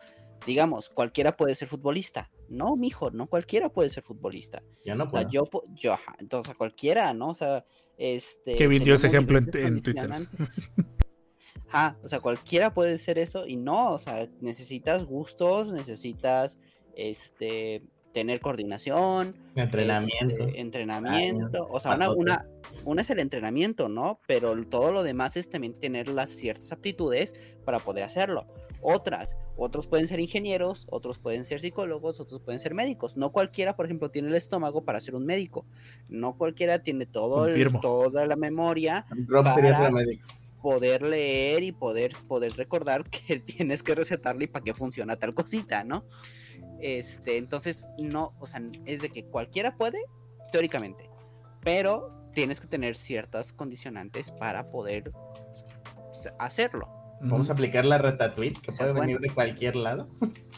digamos, cualquiera puede ser futbolista. No, mijo, no cualquiera puede ser futbolista. Yo no O sea, puedo. yo, yo, ajá, entonces a cualquiera, ¿no? O sea, este. Kevin dio ese ejemplo en- en Twitter. Ajá, o sea, cualquiera puede ser eso y no, o sea, necesitas gustos, necesitas, este, tener coordinación, Entrenamiento. este, entrenamiento, o sea, una, una, una es el entrenamiento, ¿no? Pero todo lo demás es también tener las ciertas aptitudes para poder hacerlo. Otras, otros pueden ser ingenieros, otros pueden ser psicólogos, otros pueden ser médicos. No cualquiera, por ejemplo, tiene el estómago para ser un médico. No cualquiera tiene todo el- toda la memoria, Rob para- poder leer y poder, poder recordar que tienes que recetarle y para qué funciona tal cosita, ¿no? Este, entonces, no, o sea, es de que cualquiera puede, teóricamente, pero tienes que tener ciertas condicionantes para poder s- hacerlo. Vamos a aplicar la ratatouille, que O sea, puede venir bueno. de cualquier lado.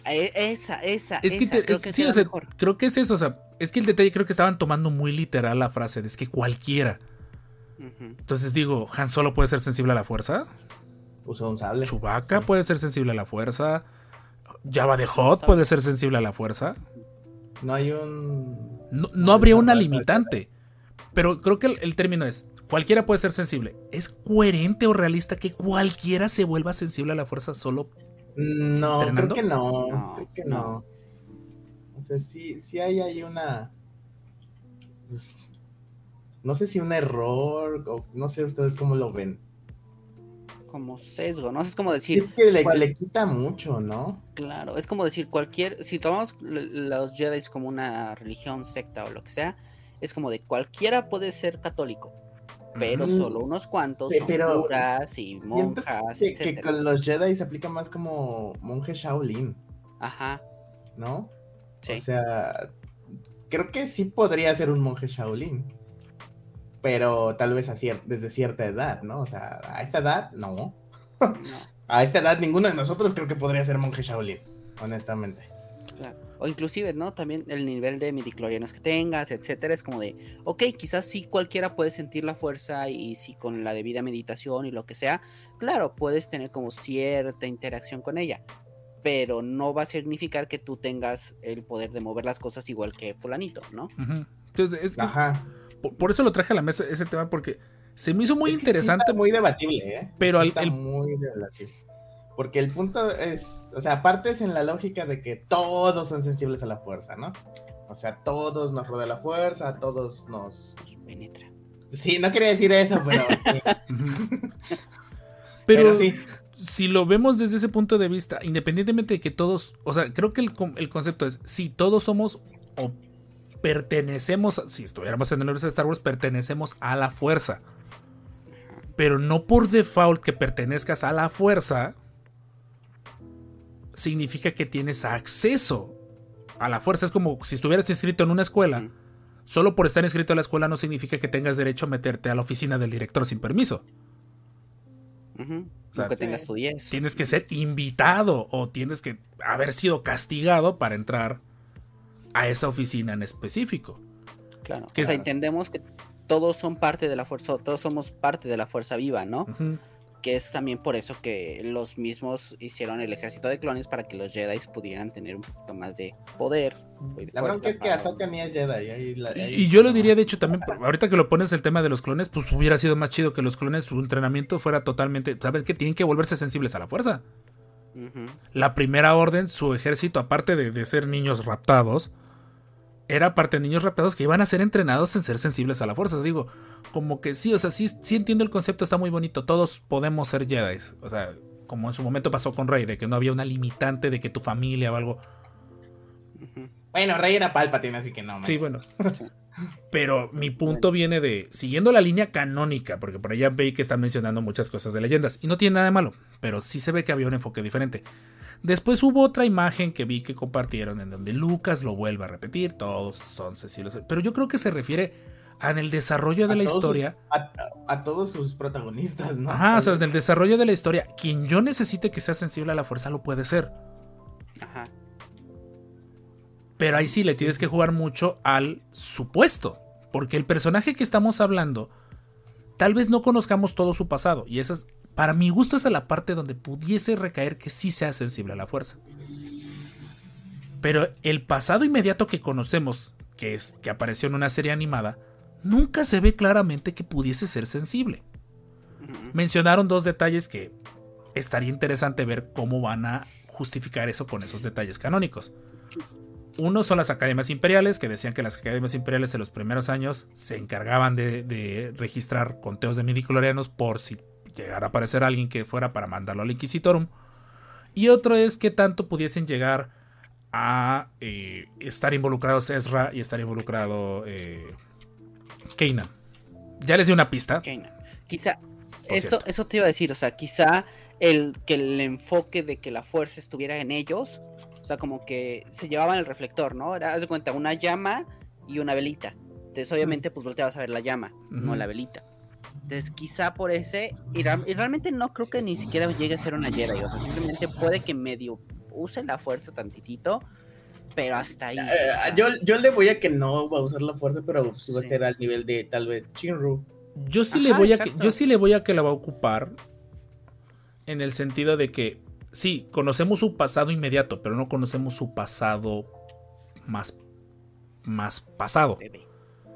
E- Esa, esa, Es que, esa, te- creo es- que sí, o sea, creo que es eso. O sea, es que el detalle creo que estaban tomando muy literal la frase de es que cualquiera. Entonces digo, Han Solo puede ser sensible a la fuerza. Usó un sable. Chewbacca puede ser sensible a la fuerza. Java de Hot puede ser sensible a la fuerza. No hay un. No, no habría una limitante. Pero creo que el, el término es, cualquiera puede ser sensible. ¿Es coherente o realista que cualquiera se vuelva sensible a la fuerza solo? No, creo ¿Entrenando? que no. No, creo que no. O sea, sí, sí hay ahí una. pues, no sé si un error, o no sé ustedes cómo lo ven. Como sesgo, ¿no? Es como decir, Es que le, ¿cuál- le quita mucho, ¿no? Claro, es como decir cualquier, si tomamos los Jedi como una religión, secta o lo que sea, es como de cualquiera puede ser católico, pero solo unos cuantos pero curas y monjas, que, que con los Jedi se aplica más como monje Shaolin, Ajá, ¿no? sí. O sea, creo que sí podría ser un monje Shaolin. Pero tal vez a cier- desde cierta edad, ¿no? O sea, a esta edad, no. no, A esta edad, ninguno de nosotros creo que podría ser monje Shaolin, honestamente. Claro. O inclusive, ¿no? También el nivel de midichlorianos que tengas, etcétera, es como de, ok, quizás sí cualquiera puede sentir la fuerza y si con la debida meditación y lo que sea, claro, puedes tener como cierta interacción con ella, pero no va a significar que tú tengas el poder de mover las cosas igual que fulanito, ¿no? Ujú. Entonces, es- es- Ajá. por, por eso lo traje a la mesa ese tema, porque se me hizo muy Es que sí interesante. está muy debatible, ¿eh? Pero al- está el- muy debatible. Porque el punto es, o sea, aparte es en la lógica de que todos son sensibles a la fuerza, ¿no? O sea, todos nos rodea la fuerza, a todos nos... Pues penetra. Sí, no quería decir eso, pero... sí. Pero Pero, sí. si lo vemos desde ese punto de vista, independientemente de que todos, o sea, creo que el, con- el concepto es, si todos somos o pertenecemos, a- si estuviéramos en el universo de Star Wars, pertenecemos a la fuerza. Pero no por default que pertenezcas a la fuerza, significa que tienes acceso a la fuerza. Es como si estuvieras inscrito en una escuela. Solo por estar inscrito a la escuela no significa que tengas derecho a meterte a la oficina del director sin permiso. Ujú. O sea, que tengas tu 10. Tienes que ser invitado o tienes que haber sido castigado para entrar a esa oficina en específico. Claro. que o sea, es- entendemos que todos son parte de la fuerza, todos somos parte de la fuerza viva, ¿no? Ujú. Que es también por eso que los mismos hicieron el ejército de clones para que los Jedi pudieran tener un poquito más de poder. de La es que Ahsoka ni es Jedi. ahí Y, yo lo diría, de hecho, también, ahorita que lo pones el tema de los clones, pues hubiera sido más chido que los clones, su entrenamiento fuera totalmente, ¿sabes qué? Tienen que volverse sensibles a la fuerza. La primera orden, su ejército, aparte de, de ser niños raptados, era parte de niños raptados que iban a ser entrenados en ser sensibles a la fuerza. Digo, como que sí, o sea, sí, sí entiendo el concepto, está muy bonito. Todos podemos ser Jedi. O sea, como en su momento pasó con Rey, de que no había una limitante de que tu familia o algo. Bueno, Rey era Palpatine, así que no. Sí, manches. bueno. Pero mi punto viene de, siguiendo la línea canónica, porque por allá veis que están mencionando muchas cosas de leyendas, y no tiene nada de malo, pero sí se ve que había un enfoque diferente. Después hubo otra imagen que vi que compartieron en donde Lucas lo vuelve a repetir, todos son sensibles, pero yo creo que se refiere a en el desarrollo de A la todos historia. sus- a, a todos sus protagonistas, ¿no? Ajá, o sea, en el desarrollo de la historia, quien yo necesite que sea sensible a la fuerza lo puede ser. Ajá. Pero ahí sí le tienes que jugar mucho al supuesto. Porque el personaje que estamos hablando, tal vez no conozcamos todo su pasado. Y esa es, para mi gusto, esa es la parte donde pudiese recaer que sí sea sensible a la fuerza. Pero el pasado inmediato que conocemos, que es que apareció en una serie animada, nunca se ve claramente que pudiese ser sensible. Mencionaron dos detalles que estaría interesante ver cómo van a justificar eso con esos detalles canónicos. Uno son las academias imperiales, que decían que las academias imperiales en los primeros años se encargaban de, de registrar conteos de midichlorianos por si llegara a aparecer alguien que fuera para mandarlo al Inquisitorum. Y otro es que tanto pudiesen llegar a eh, estar involucrados Ezra y estar involucrado eh, Kanan. Ya les di una pista. Kanan. Quizá, Por eso, cierto. eso te iba a decir, o sea, quizá el que el enfoque de que la fuerza estuviera en ellos, o sea, como que se llevaban el reflector, ¿no? Era, haz de cuenta, una llama y una velita. Entonces, obviamente, pues volteabas a ver la llama, no la velita. Entonces, quizá por ese, y, realmente no creo que ni siquiera llegue a ser una Jedi, o sea, simplemente puede que medio use la fuerza tantitito, pero hasta ahí. Eh, yo, yo le voy a que no va a usar la fuerza, pero sí va Sí. a ser al nivel de tal vez Shinru. Yo sí le voy a que, yo sí le voy a que la va a ocupar en el sentido de que sí, conocemos su pasado inmediato, pero no conocemos su pasado más más pasado.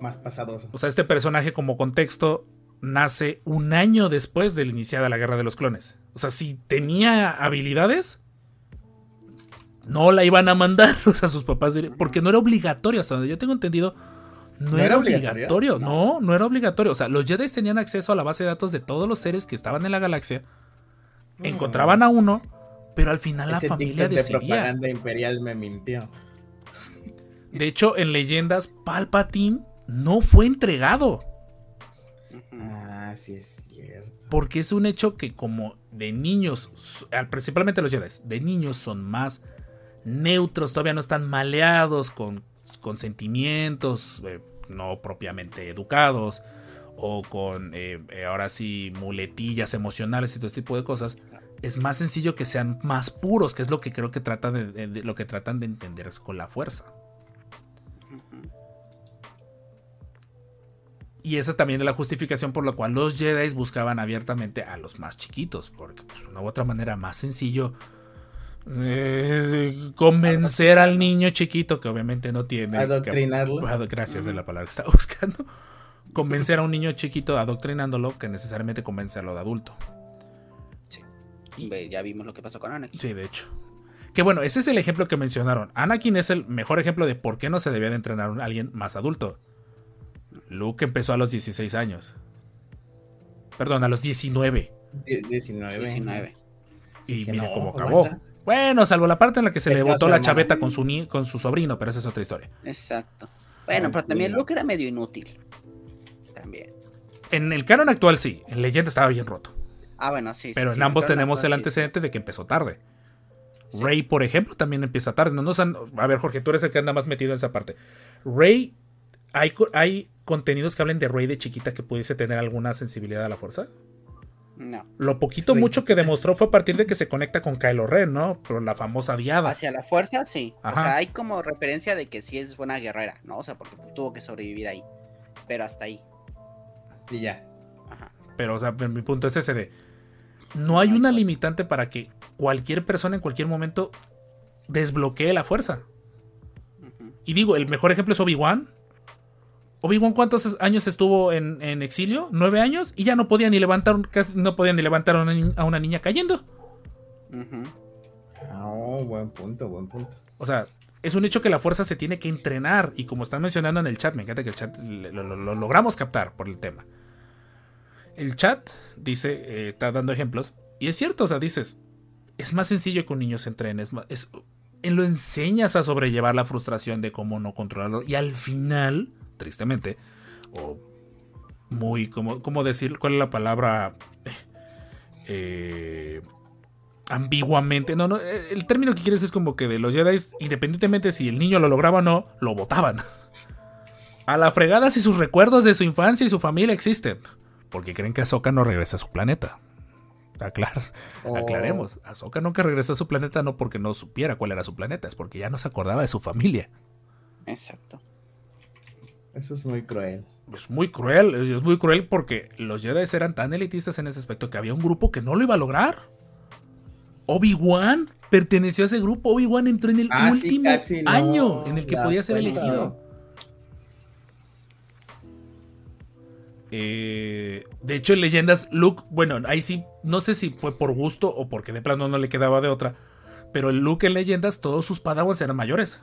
Más pasadoso. O sea, este personaje como contexto nace un año después de la iniciada la guerra de los clones. O sea, si tenía habilidades, no la iban a mandar. O sea, sus papás porque no era obligatorio, hasta donde yo tengo entendido. No, ¿No era, obligatorio, obligatorio? no, no era obligatorio. O sea, los Jedi tenían acceso a la base de datos de todos los seres que estaban en la galaxia. Encontraban a uno, pero al final la familia de decidía. propaganda imperial me mintió. De hecho, en leyendas, Palpatine no fue entregado. Ah. Porque es un hecho que como de niños, principalmente los Jedi, de niños son más neutros, todavía no están maleados con, sentimientos eh, no propiamente educados o con eh, eh, ahora sí muletillas emocionales y todo este tipo de cosas. Es más sencillo que sean más puros, que es lo que creo que tratan de- lo que tratan de entender con la fuerza. Y esa también es la justificación por la cual los Jedi buscaban abiertamente a los más chiquitos, porque pues, de una u otra manera más sencillo eh, convencer al niño chiquito que obviamente no tiene... Adoctrinarlo. que- gracias de la palabra que estaba buscando. Convencer a un niño chiquito adoctrinándolo que necesariamente convencerlo de adulto. Ve, Ya vimos lo que pasó con Anakin. Sí, de hecho. Que bueno, ese es el ejemplo que mencionaron. Anakin es el mejor ejemplo de por qué no se debía de entrenar a alguien más adulto. Luke empezó a los 16 años. Perdón, a los 19. Die- 19. 19. Y no, cómo acabó. aguanta. Bueno, salvo la parte en la que se le botó la hermano. chaveta con su, ni- con su sobrino, pero esa es otra historia. Exacto. Bueno, Ay, pero también mira. Luke era medio inútil. También. En el canon actual sí, en leyenda estaba bien roto. Ah, bueno, sí. Pero sí, en ambos tenemos el sí, antecedente de que empezó tarde. Sí. Rey, por ejemplo, también empieza tarde. No nos han- A ver, Jorge, tú eres el que anda más metido en esa parte. Rey ¿hay, co- ¿hay contenidos que hablen de Rey de chiquita que pudiese tener alguna sensibilidad a la fuerza? No. Lo poquito Rey. mucho que demostró fue a partir de que se conecta con Kylo Ren, ¿no? Por la famosa diada. Hacia la fuerza, sí. Ajá. O sea, hay como referencia de que sí es buena guerrera, ¿no? O sea, porque pues, tuvo que sobrevivir ahí. Pero hasta ahí. Y ya. Ajá. Pero, o sea, mi punto es ese de. No hay una limitante para que cualquier persona en cualquier momento desbloquee la fuerza. Y digo, el mejor ejemplo es Obi-Wan. Obi-Wan, ¿cuántos años estuvo en, en exilio? ¿Nueve años? Y ya no podía ni levantar, casi no podía ni levantar a una, ni- a una niña cayendo. Ah, Oh, buen punto, buen punto. O sea, es un hecho que la fuerza se tiene que entrenar. Y como están mencionando en el chat, me encanta que el chat lo, lo- lo logramos captar por el tema. El chat dice, eh, está dando ejemplos. Y es cierto, o sea, dices, es más sencillo que un niño se entrene. Es más, es- en lo enseñas a sobrellevar la frustración de cómo no controlarlo. Y al final, tristemente, o muy, como, ¿cómo decir? ¿Cuál es la palabra? Eh, ambiguamente. No, no, eh, el término que quieres es como que de los Jedi, independientemente si el niño lo lograba o no, lo votaban. A la fregada si sus recuerdos de su infancia y su familia existen. Porque creen que Ahsoka no regresa a su planeta. Aclar, Oh. Aclaremos. Ahsoka nunca regresó a su planeta no porque no supiera cuál era su planeta, es porque ya no se acordaba de su familia. Exacto. Eso es muy cruel. Es muy cruel, es muy cruel porque los Jedi eran tan elitistas en ese aspecto que había un grupo que no lo iba a lograr. Obi-Wan perteneció a ese grupo. Obi-Wan entró en el Ah, último no año en el que podía ser cuenta. elegido. Eh, de hecho, en leyendas, Luke, bueno, ahí sí, no sé si fue por gusto o porque de plano no le quedaba de otra. Pero el Luke en leyendas, todos sus padawans eran mayores.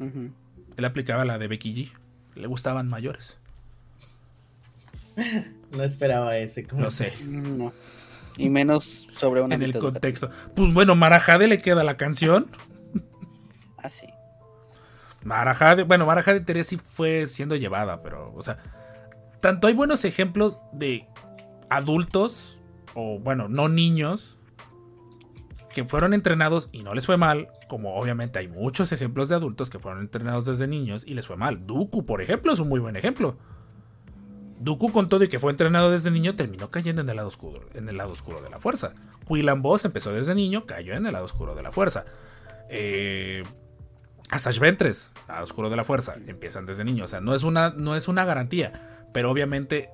Él aplicaba la de Becky G. Le gustaban mayores. No esperaba ese. No sé. No. Y menos sobre una en el contexto. Pues bueno, Marajade le queda la canción. Así. Marajade, bueno, Marajade teoría sí fue siendo llevada, pero, o sea, tanto hay buenos ejemplos de adultos, o bueno, no niños, que fueron entrenados y no les fue mal, como obviamente hay muchos ejemplos de adultos que fueron entrenados desde niños y les fue mal. Dooku, por ejemplo, es un muy buen ejemplo. Dooku con todo y que fue entrenado desde niño terminó cayendo en el lado oscuro, en el lado oscuro de la fuerza. Quillan Boss empezó desde niño, cayó en el lado oscuro de la fuerza. Eh, Asash Ventres, lado oscuro de la fuerza, empiezan desde niño. O sea, no es una, no es una garantía, pero obviamente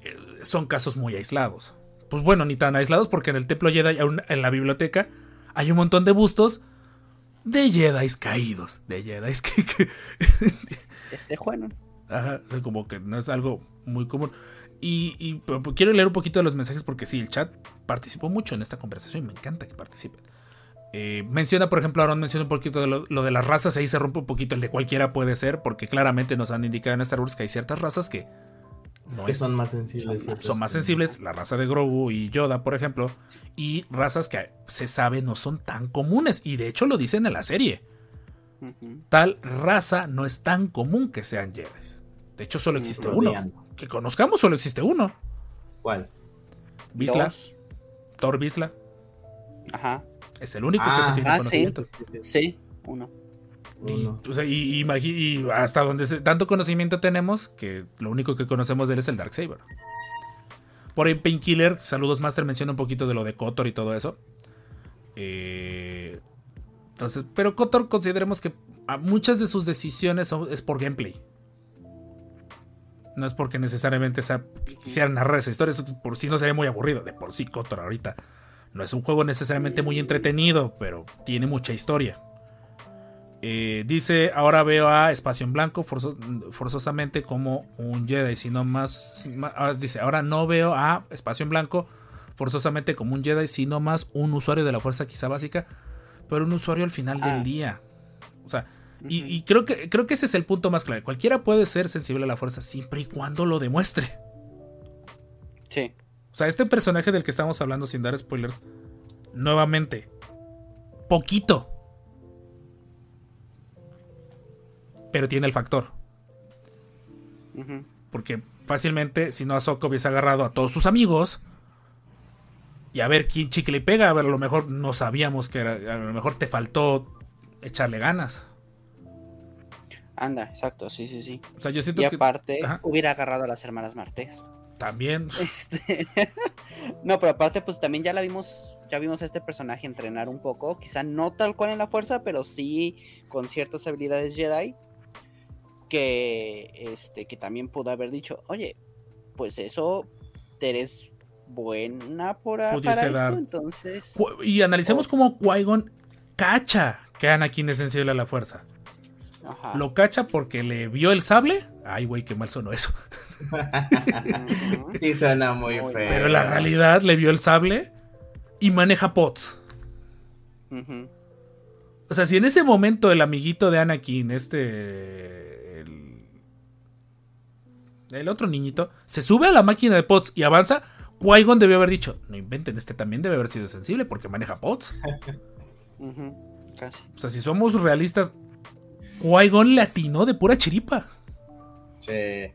eh, son casos muy aislados. Pues bueno, ni tan aislados porque en el templo Jedi, aún en la biblioteca, hay un montón de bustos de Jedi caídos. De Jedi que, que- Este bueno. Ajá, o sea, como que no es algo muy común. Y, pero quiero leer un poquito de los mensajes porque sí, el chat participó mucho en esta conversación y me encanta que participen. Eh, menciona, por ejemplo, Aaron menciona un poquito de lo, lo de las razas, ahí se rompe un poquito el de cualquiera puede ser, porque claramente nos han indicado en Star Wars que hay ciertas razas que no Que es- son más sensibles. son, más sensibles, la raza de Grogu y Yoda, por ejemplo, y razas que se sabe no son tan comunes, y de hecho lo dicen en la serie. Tal raza no es tan común que sean Jedi. De hecho, solo existe uno. Que conozcamos, solo existe uno. ¿Cuál? Visla, Dos. Thor Visla. Ajá. Es el único que Ah, se tiene ah, sí. conocimiento. Sí, sí, Sí, uno. Uno. O sea, y, y imagi- y hasta donde se- tanto conocimiento tenemos que lo único que conocemos de él es el Darksaber. Por ahí Painkiller, saludos Master, menciona un poquito de lo de Kotor y todo eso. Eh, entonces, pero Kotor consideremos que a muchas de sus decisiones son- es por gameplay. No es porque necesariamente sea, que quisieran narrar esa historia, por sí no sería muy aburrido. De por sí, Kotor ahorita no es un juego necesariamente muy entretenido, pero tiene mucha historia. Eh, dice, ahora veo a Espacio en Blanco forzo- forzosamente como un Jedi, sino más... ma- ah, dice, ahora no veo a Espacio en Blanco forzosamente como un Jedi, sino más un usuario de la fuerza quizá básica, pero un usuario al final Ah. del día. O sea, y, y creo, que, creo que ese es el punto más clave. Cualquiera puede ser sensible a la fuerza siempre y cuando lo demuestre. Sí. O sea, este personaje del que estamos hablando sin dar spoilers, nuevamente, poquito. Pero tiene el factor. Porque fácilmente, si no Ahsoka hubiese agarrado a todos sus amigos y a ver quién chicle y pega, a ver, a lo mejor no sabíamos que era, a lo mejor te faltó echarle ganas. Anda, exacto, sí, sí, sí. O sea, yo siento Y aparte, hubiera agarrado a las hermanas Martes. también. Este... no, pero aparte, pues también ya la vimos, ya vimos a este personaje entrenar un poco, quizá no tal cual en la fuerza, pero sí con ciertas habilidades Jedi. Que este, que también pudo haber dicho, oye, pues eso eres buena por para dar. esto, entonces. Y analicemos cómo Qui-Gon cacha que Anakin es sensible a la fuerza. Ajá. Lo cacha porque le vio el sable. Ay, güey, qué mal sonó eso. Sí, suena muy Muy feo. Pero en la realidad le vio el sable y maneja pots. O sea, si en ese momento el amiguito de Anakin, este. El, otro niñito, se sube a la máquina de pots y avanza, Qui-Gon debió haber dicho: No inventen, este también debe haber sido sensible porque maneja. Casi. O sea, si somos realistas, Qui-Gon le atinó de pura chiripa. Sí.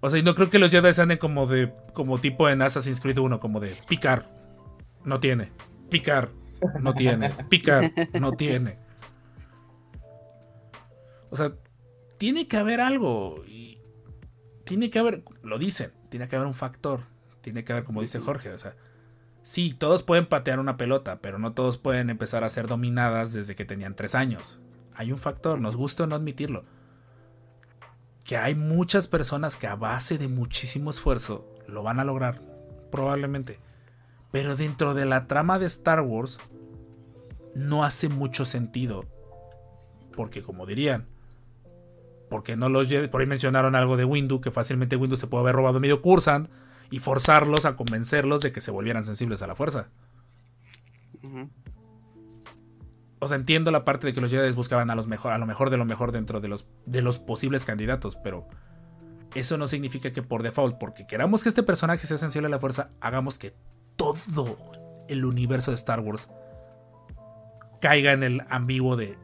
O sea, y no creo que los Jedi anden como de. como tipo en Assassin's Creed 1, como de picar. No tiene. Picar. No tiene. Picar. No tiene. O sea, tiene que haber algo. Y tiene que haber. Lo dicen. Tiene que haber un factor. Tiene que haber, como dice Jorge. O sea. Sí, todos pueden patear una pelota, pero no todos pueden empezar a ser dominadas desde que tenían tres años. Hay un factor, nos gusta no admitirlo que hay muchas personas que a base de muchísimo esfuerzo lo van a lograr, probablemente. Pero dentro de la trama de Star Wars no hace mucho sentido. Porque como dirían, porque no los Jedi- por ahí mencionaron algo de Windu, que fácilmente Windu se puede haber robado medio Cursant y forzarlos a convencerlos de que se volvieran sensibles a la fuerza. O sea, entiendo la parte de que los Jedi buscaban a, los mejor, a lo mejor de lo mejor dentro de los, de los posibles candidatos, pero eso no significa que por default, porque queramos que este personaje sea sensible a la fuerza, hagamos que todo el universo de Star Wars caiga en el ambiguo de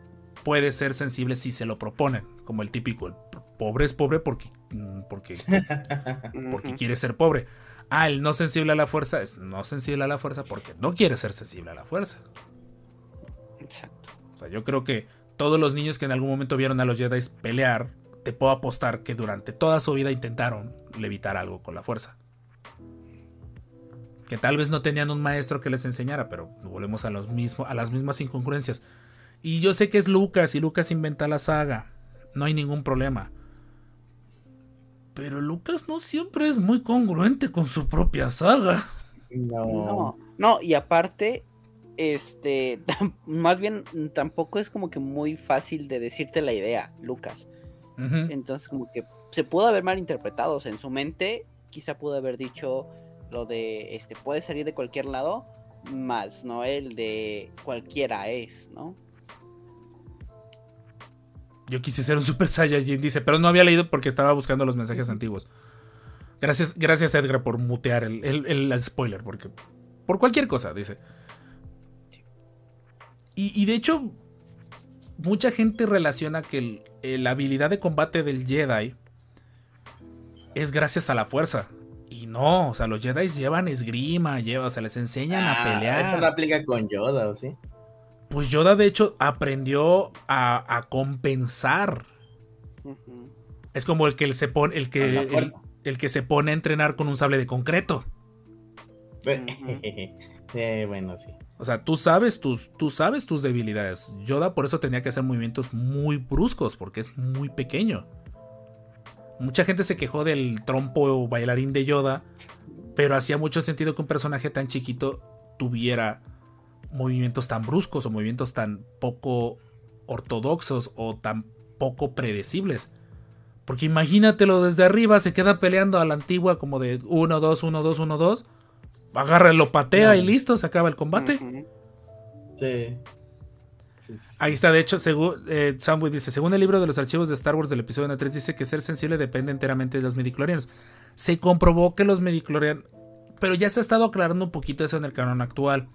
puede ser sensible si se lo proponen, como el típico, el pobre es pobre porque, mm, porque, porque quiere ser pobre. Ah, el no sensible a la fuerza es no sensible a la fuerza porque no quiere ser sensible a la fuerza. Exacto. O sea, yo creo que todos los niños que en algún momento vieron a los Jedi pelear, te puedo apostar que durante toda su vida intentaron levitar algo con la fuerza. Que tal vez no tenían un maestro que les enseñara, pero volvemos a, los mismo, a las mismas incongruencias. Y yo sé que es Lucas y Lucas inventa la saga. No hay ningún problema. Pero Lucas no siempre es muy congruente con su propia saga. No. No, no, y aparte, este, más bien tampoco es como que muy fácil de decirte la idea, Lucas. Entonces, como que se pudo haber malinterpretado. O sea, en su mente, quizá pudo haber dicho lo de, este, puede salir de cualquier lado, más, ¿no? El de cualquiera es, ¿no? Yo quise ser un Super Saiyajin, dice, pero no había leído porque estaba buscando los mensajes antiguos. Gracias, gracias Edgar por mutear el, el- el- spoiler, porque por cualquier cosa, dice. Y, y de hecho, mucha gente relaciona que la habilidad de combate del Jedi es gracias a la fuerza. Y no, o sea, los Jedi llevan esgrima, lleva, o sea, les enseñan a Ah, pelear. Eso no aplica con Yoda, ¿o sí? Pues Yoda, de hecho, aprendió a, a compensar. Es como el que se pone, el que, el, que se pone a entrenar con un sable de concreto. Sí, bueno, sí. O sea, tú sabes tus, tú sabes tus debilidades. Yoda por eso tenía que hacer movimientos muy bruscos, porque es muy pequeño. Mucha gente se quejó del trompo bailarín de Yoda, pero hacía mucho sentido que un personaje tan chiquito tuviera movimientos tan bruscos o movimientos tan poco ortodoxos o tan poco predecibles. Porque imagínatelo desde arriba, se queda peleando a la antigua como de 1, 2, 1, 2, 1, 2. Agarra, lo patea y listo, se acaba el combate. Sí. Sí, sí, sí. Ahí está, de hecho, según eh, dice, según el libro de los archivos de Star Wars del episodio 3, dice que ser sensible depende enteramente de los midichlorianos. Se comprobó que los midichlorianos... Pero ya se ha estado aclarando un poquito eso en el canon actual.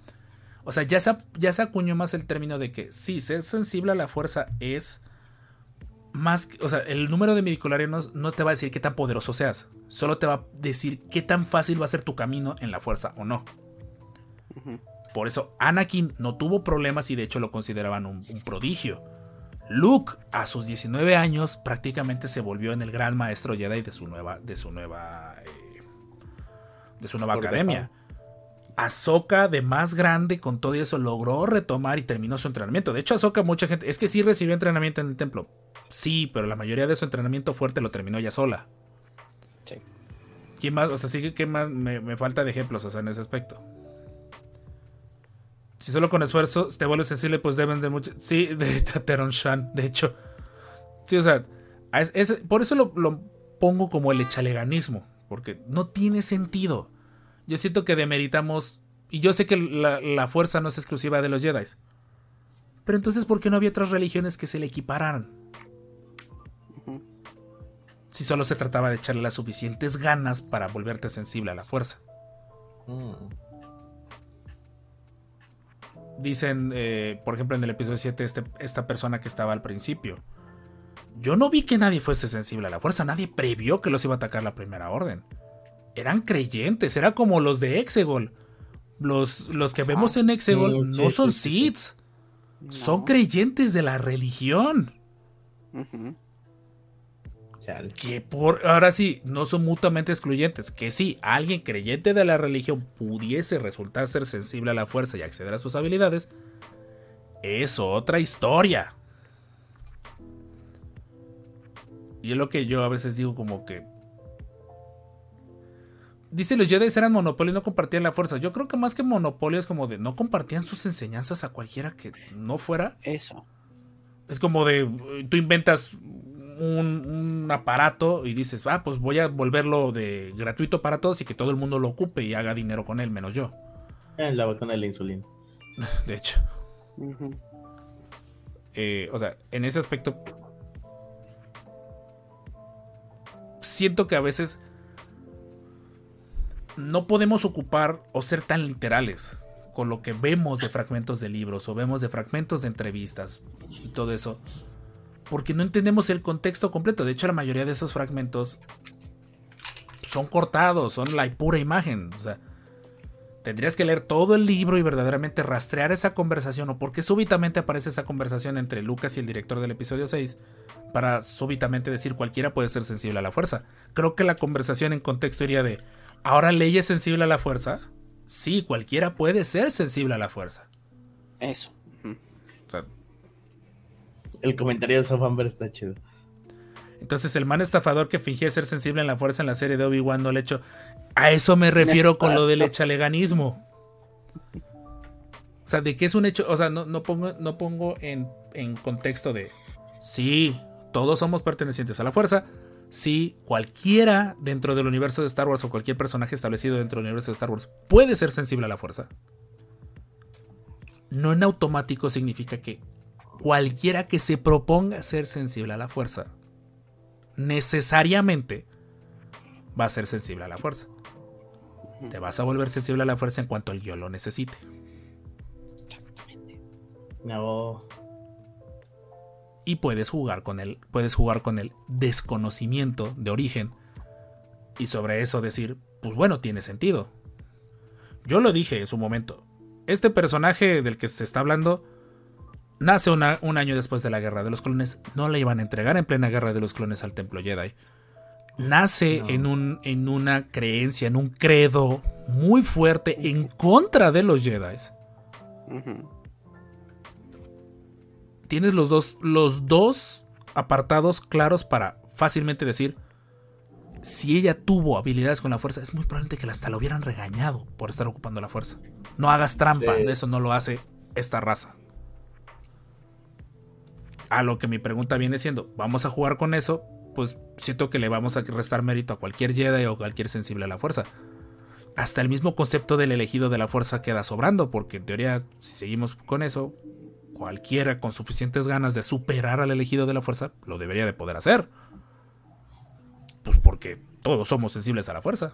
O sea, ya se, ya se acuñó más el término de que sí, ser sensible a la fuerza es más... O sea, el número de midichlorianos no te va a decir qué tan poderoso seas. Solo te va a decir qué tan fácil va a ser tu camino en la fuerza o no. Por eso Anakin no tuvo problemas y de hecho lo consideraban un, un prodigio. Luke, a sus 19 años, prácticamente se volvió en el gran maestro Jedi de su nueva, de su nueva, eh, de su nueva academia. Ahsoka, de más grande, con todo eso, logró retomar y terminó su entrenamiento. De hecho, Ahsoka, mucha gente, es que sí recibió entrenamiento en el templo. Sí, pero la mayoría de su entrenamiento fuerte lo terminó ella sola. Sí. ¿Quién más? O sea, sí que más me, me falta de ejemplos, o sea, en ese aspecto. Si solo con esfuerzo te vuelves sensible, pues deben de mucho. Sí, de Teron Shan, de hecho. Sí, o sea, es- es- por eso lo, lo pongo como el echaleganismo. Porque no tiene sentido. Yo siento que demeritamos. Y yo sé que la, la fuerza no es exclusiva de los Jedi. Pero entonces, ¿por qué no había otras religiones que se le equipararan? Si solo se trataba de echarle las suficientes ganas para volverte sensible a la fuerza. Mm. Dicen, eh, por ejemplo, en el episodio 7, este- esta persona que estaba al principio. Yo no vi que nadie fuese sensible a la fuerza, nadie previó que los iba a atacar la primera orden. Eran creyentes, era como los de Exegol. Los, los que vemos en Exegol sí, no sí, son sí, sí. Siths, son creyentes de la religión. Que por ahora sí, no son mutuamente excluyentes. Que si alguien creyente de la religión pudiese resultar ser sensible a la fuerza y acceder a sus habilidades, es otra historia. Y es lo que yo a veces digo como que... Dice los Jedi eran monopolio y no compartían la fuerza. Yo creo que más que monopolio es como de no compartían sus enseñanzas a cualquiera que no fuera. Eso. Es como de, tú inventas un, un aparato y dices, ah, pues voy a volverlo de gratuito para todos y que todo el mundo lo ocupe y haga dinero con él, menos yo. Eh, la vacuna de la insulina. De hecho, eh, o sea, en ese aspecto, siento que a veces no podemos ocupar o ser tan literales con lo que vemos de fragmentos de libros o vemos de fragmentos de entrevistas y todo eso, porque no entendemos el contexto completo. De hecho, la mayoría de esos fragmentos son cortados, son la pura imagen. O sea, tendrías que leer todo el libro y verdaderamente rastrear esa conversación o por qué súbitamente aparece esa conversación entre Lucas y el director del episodio 6 para súbitamente decir cualquiera puede ser sensible a la fuerza. Creo que la conversación en contexto iría de, ¿ahora ley es sensible a la fuerza? Sí, cualquiera puede ser sensible a la fuerza. Eso. Ujú. O sea, El comentario de Sofamber está chido. Entonces el man estafador que fingía ser sensible en la fuerza en la serie de Obi-Wan no le echó. A eso me refiero con lo del echaleganismo. O sea, de que es un hecho. O sea, no, no pongo, no pongo en, en contexto de. Sí, todos somos pertenecientes a la fuerza. Sí, cualquiera dentro del universo de Star Wars o cualquier personaje establecido dentro del universo de Star Wars puede ser sensible a la fuerza. No en automático significa que cualquiera que se proponga ser sensible a la fuerza necesariamente va a ser sensible a la fuerza. Te vas a volver sensible a la fuerza en cuanto el guion lo necesite. No. Y puedes jugar con él, puedes jugar con el desconocimiento de origen y sobre eso decir, pues bueno, tiene sentido. Yo lo dije en su momento. Este personaje del que se está hablando nace una- un año después de la Guerra de los Clones. No le iban a entregar en plena Guerra de los Clones al Templo Jedi. Nace No. en, un, en una creencia, en un credo muy fuerte en contra de los Jedi. Tienes los dos, los dos apartados claros para fácilmente decir si ella tuvo habilidades con la fuerza, es muy probable que hasta la hubieran regañado por estar ocupando la fuerza. No hagas trampa, Sí. eso no lo hace esta raza. A lo que mi pregunta viene siendo, ¿vamos a jugar con eso? Pues siento que le vamos a restar mérito a cualquier Jedi o cualquier sensible a la fuerza. Hasta el mismo concepto del elegido de la fuerza queda sobrando, porque en teoría, si seguimos con eso, cualquiera con suficientes ganas de superar al elegido de la fuerza lo debería de poder hacer. Pues porque todos somos sensibles a la fuerza.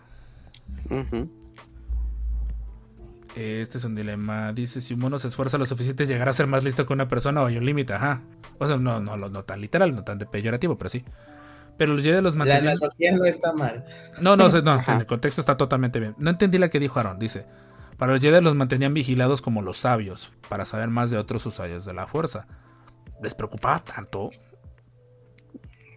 Este es un dilema. Dice, si un mono se esfuerza lo suficiente, llegará a ser más listo que una persona o hay un límite. Ajá. O sea, no, no, no, no tan literal, no tan de peyorativo, pero sí. Pero los Jedi los La mantenían... analogía no está mal. No, no, no, en el contexto está totalmente bien. No entendí la que dijo Aaron. Dice, para los Jedi los mantenían vigilados como los sabios, para saber más de otros usuarios de la fuerza. les preocupaba tanto.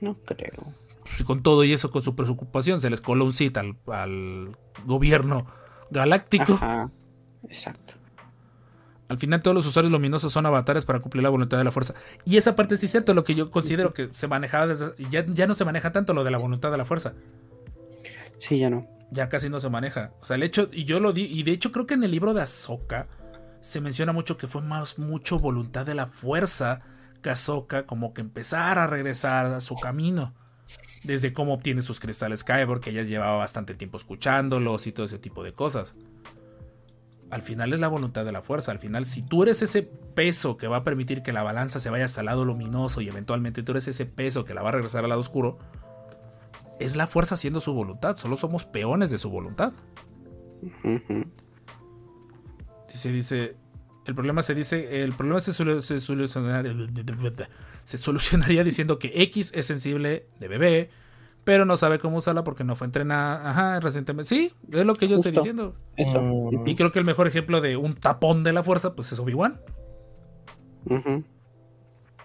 No creo. Pues, con todo y eso, con su preocupación, se les coló un cita al, al gobierno galáctico. Ajá. Exacto. Al final todos los usuarios luminosos son avatares para cumplir la voluntad de la fuerza. Y esa parte sí es cierto, lo que yo considero que se manejaba desde... Ya, ya no se maneja tanto lo de la voluntad de la fuerza. Sí, ya no. Ya casi no se maneja. O sea, el hecho, y yo lo di, y de hecho creo que en el libro de Ahsoka se menciona mucho que fue más mucho voluntad de la fuerza que Ahsoka como que empezara a regresar a su camino. Desde cómo obtiene sus cristales Kyber, que ella llevaba bastante tiempo escuchándolos y todo ese tipo de cosas al final es la voluntad de la fuerza. Al final, si tú eres ese peso que va a permitir que la balanza se vaya hasta el lado luminoso y eventualmente tú eres ese peso que la va a regresar al lado oscuro, es la fuerza haciendo su voluntad. Solo somos peones de su voluntad. Se dice. El problema se dice. El problema se, se, solucionaría, diciendo que X es sensible de bebé. Pero no sabe cómo usarla porque no fue entrenada. Ajá, recientemente. Sí, es lo que yo estoy diciendo. Y creo que el mejor ejemplo de un tapón de la fuerza, pues es Obi-Wan.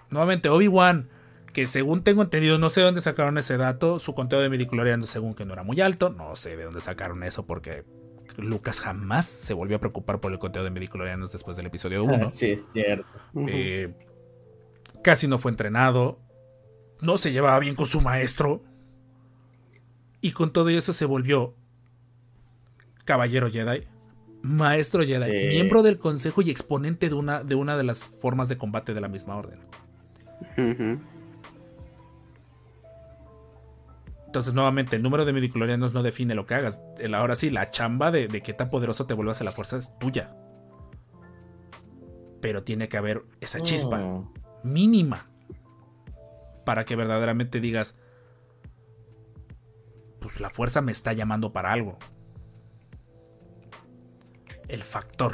Nuevamente, Obi-Wan, que según tengo entendido, no sé dónde sacaron ese dato, su conteo de midichlorianos según que no era muy alto, no sé de dónde sacaron eso porque Lucas jamás se volvió a preocupar por el conteo de midichlorianos después del episodio 1. Sí, es cierto. Eh, casi no fue entrenado, no se llevaba bien con su maestro. Y con todo eso se volvió caballero Jedi, maestro Jedi, Sí. miembro del consejo y exponente de una, de una de las formas de combate de la misma orden. Entonces, nuevamente, el número de midichlorianos no define lo que hagas. Ahora sí, la chamba de, de qué tan poderoso te vuelvas a la fuerza es tuya. Pero tiene que haber esa chispa Oh. mínima para que verdaderamente digas, pues la fuerza me está llamando para algo. El factor,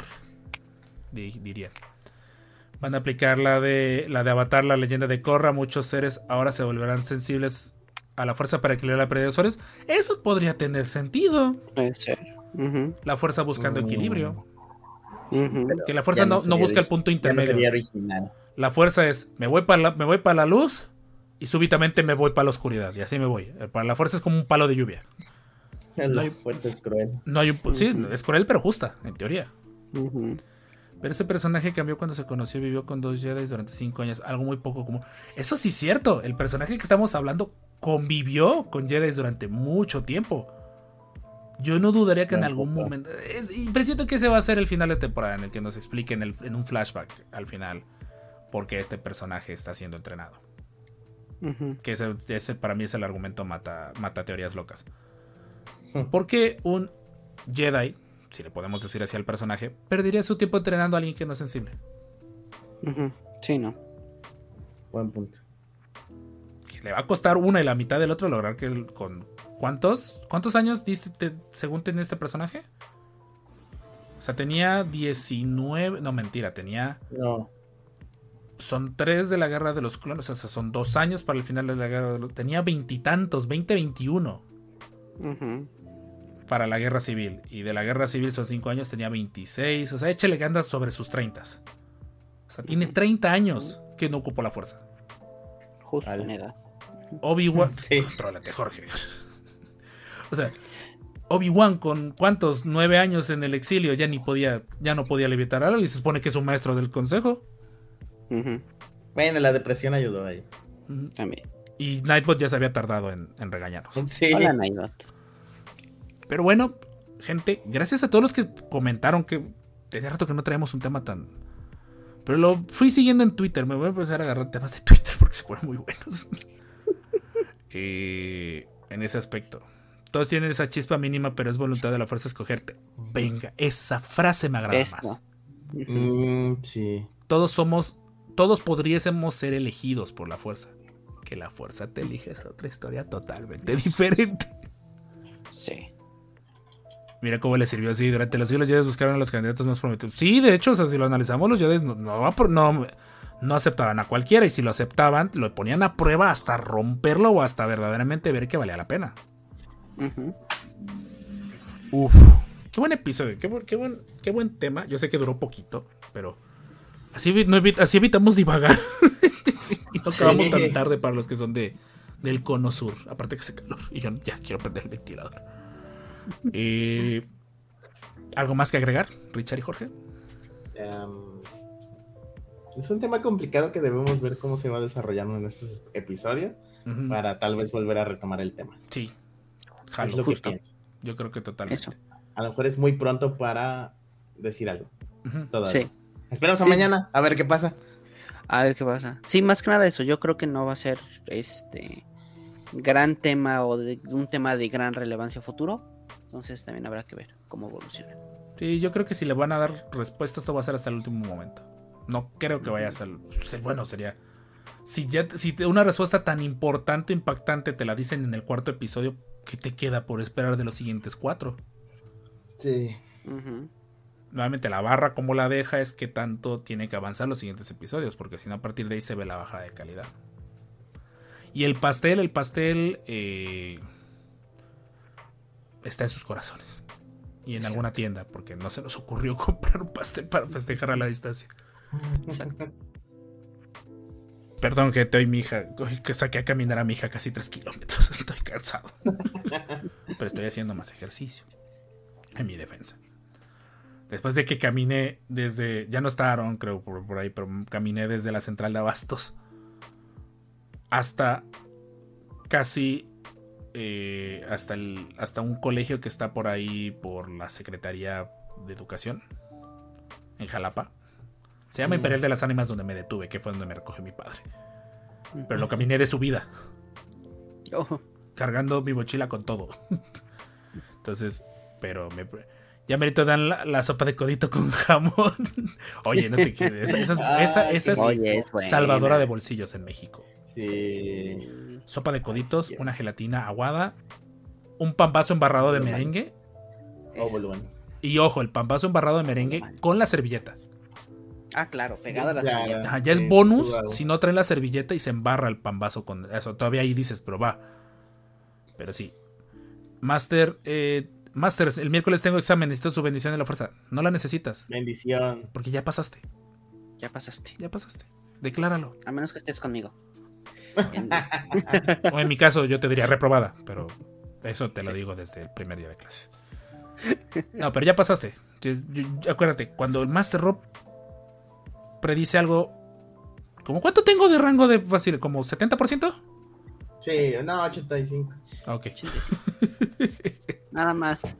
di- dirían. Van a aplicar la de la de Avatar, la leyenda de Korra. Muchos seres ahora se volverán sensibles a la fuerza para equilibrar a predadores. Eso podría tener sentido. Puede ser. Ujú, La fuerza buscando Mm. equilibrio. Que la fuerza no, no no sería busca el punto no intermedio. La fuerza es, me voy para la, me voy para la luz y súbitamente me voy para la oscuridad. Y así me voy. Para la fuerza es como un palo de lluvia. La hay- fuerza es cruel. No hay sí, es cruel pero justa, en teoría. Pero ese personaje cambió cuando se conoció y vivió con dos Jedi durante cinco años. Algo muy poco común. Eso sí es cierto. El personaje que estamos hablando convivió con Jedi durante mucho tiempo. Yo no dudaría que en algún momento. Es, y presiento que ese va a ser el final de temporada en el que nos expliquen el- en un flashback al final por qué este personaje está siendo entrenado. Que ese, ese para mí es el argumento mata, mata teorías locas. Hmm. ¿Por qué un Jedi, si le podemos decir así al personaje, perdería su tiempo entrenando a alguien que no es sensible? Sí, no. Buen punto. Que le va a costar una y la mitad del otro lograr que el- con ¿cuántos? ¿Cuántos años diste te- según tenía este personaje? O sea, tenía 19, no mentira, tenía No. Son tres de la guerra de los clones, o sea, son dos años para el final de la guerra de los tenía veintitantos, 20, 21 Ujú. para la guerra civil y de la guerra civil son cinco años, tenía 26, o sea, échale que anda sobre sus 30. O sea, tiene 30 años que no ocupó la fuerza. Justo Vale. en edad. Obi-Wan. Sí. Contrólate, Jorge. o sea, Obi-Wan con cuántos, nueve años en el exilio, ya ni podía, ya no podía levitar algo y se supone que es un maestro del consejo. Ujú. Bueno, la depresión ayudó ahí. Ujú. También. Y Nightbot ya se había tardado en, en regañarnos. Sí. Hola, Naidot. Pero bueno, gente, gracias a todos los que comentaron que tenía rato que no traemos un tema tan. Pero lo fui siguiendo en Twitter. Me voy a empezar a agarrar temas de Twitter porque se ponen muy buenos. Eh, en ese aspecto. Todos tienen esa chispa mínima, pero es voluntad de la fuerza escogerte. Venga, esa frase me agrada Esto. más. Mm, sí. Todos somos. Todos podríamos ser elegidos por la fuerza. Que la fuerza te elige es otra historia totalmente diferente. Sí. Mira cómo le sirvió así. Durante los siglos, los Jedi buscaron a los candidatos más prometidos. Sí, de hecho, o sea, si lo analizamos, los Jedi no, no, no, no aceptaban a cualquiera. Y si lo aceptaban, lo ponían a prueba hasta romperlo o hasta verdaderamente ver que valía la pena. Uf, qué buen episodio, qué, buen- qué buen, qué buen tema. Yo sé que duró poquito, pero así, no así evitamos divagar. no acabamos tan tarde para los que son de, del cono sur. Aparte que hace calor. Y yo ya quiero prender el ventilador. Eh, ¿Algo más que agregar, Richard y Jorge? Em, es un tema complicado que debemos ver cómo se va desarrollando en estos episodios para tal vez volver a retomar el tema. Sí. es Jalo, lo justo. que pienso. Yo creo que totalmente. Eso. A lo mejor es muy pronto para decir algo. Todavía. Sí. Esperamos a mañana a ver qué pasa. A ver qué pasa. Sí, más que nada eso. Yo creo que no va a ser este gran tema o de- un tema de gran relevancia futuro. Entonces también habrá que ver cómo evoluciona. Sí, yo creo que si le van a dar respuesta, esto va a ser hasta el último momento. No creo que vaya a ser. Bueno, sería. Si, ya, si una respuesta tan importante, impactante, te la dicen en el cuarto episodio, ¿qué te queda por esperar de los siguientes cuatro? Sí. Ujú. Nuevamente, la barra, como la deja, es que tanto tiene que avanzar los siguientes episodios, porque si no, a partir de ahí se ve la bajada de calidad. Y el pastel, el pastel. eh, está en sus corazones. Y en alguna tienda, porque no se nos ocurrió comprar un pastel para festejar a la distancia. Exacto. Perdón, gente, hoy mi hija, que saqué a caminar a mi hija casi 3 kilómetros. Estoy cansado. Pero estoy haciendo más ejercicio. En mi defensa. Después de que caminé desde. Ya no está Aaron, creo, por, por ahí, pero caminé desde la central de Abastos hasta casi. eh, hasta, el, hasta un colegio que está por ahí por la Secretaría de Educación en Jalapa. Se llama Mm. Imperial de las Ánimas donde me detuve, que fue donde me recogió mi padre. Pero lo caminé de subida, Oh, cargando mi mochila con todo. Entonces, pero me, ya merito dan la, la sopa de codito con jamón. Oye, no te quedes. Esa, esa es- esa- esa es Oye, es buena. salvadora de bolsillos en México. Sí. Sopa de coditos, una gelatina aguada, un pambazo embarrado de merengue. Oh. Y ojo, el pambazo embarrado de merengue con la servilleta. Ah, claro, pegada a la silla. Ajá, ya Sí, es bonus si no traen la servilleta y se embarra el pambazo con eso. Todavía ahí dices, pero va. Pero sí. Master, eh, Master, el miércoles tengo examen, necesito su bendición de la fuerza. No la necesitas, Bendición. porque ya pasaste. Ya pasaste. Ya pasaste. Decláralo. A menos que estés conmigo. En- O en mi caso, yo te diría reprobada, pero eso te lo digo desde el primer día de clases. No, pero ya pasaste. Yo- yo- acuérdate, cuando el Master Rob predice algo. ¿Cómo cuánto tengo de rango de fácil? ¿Como 70%? Sí, no, 85. Ah, Ok. Nada más.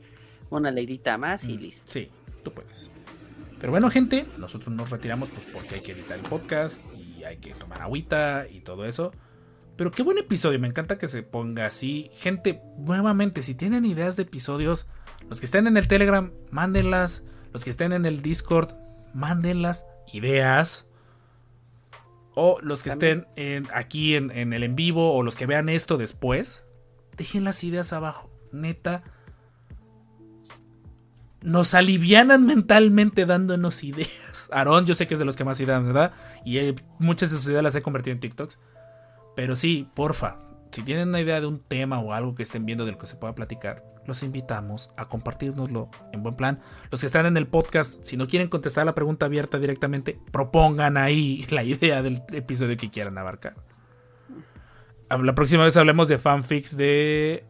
Una leidita más y listo. Sí, tú puedes. Pero bueno, gente, nosotros nos retiramos pues porque hay que editar el podcast y hay que tomar agüita y todo eso. Pero qué buen episodio, me encanta que se ponga así. Gente, nuevamente, si tienen ideas de episodios, los que estén en el Telegram, mándenlas. Los que estén en el Discord, mándenlas. Ideas. O los que estén en- aquí en, en el en vivo o los que vean esto después, dejen las ideas abajo. Neta, nos alivianan mentalmente dándonos ideas. Aarón, yo sé que es de los que más ideas me da. Y eh, muchas de sus ideas las he convertido en TikToks. Pero sí, porfa. Si tienen una idea de un tema o algo que estén viendo del que se pueda platicar, los invitamos a compartirnoslo en buen plan. Los que están en el podcast, si no quieren contestar la pregunta abierta directamente, propongan ahí la idea del episodio que quieran abarcar. La próxima vez hablemos de fanfics de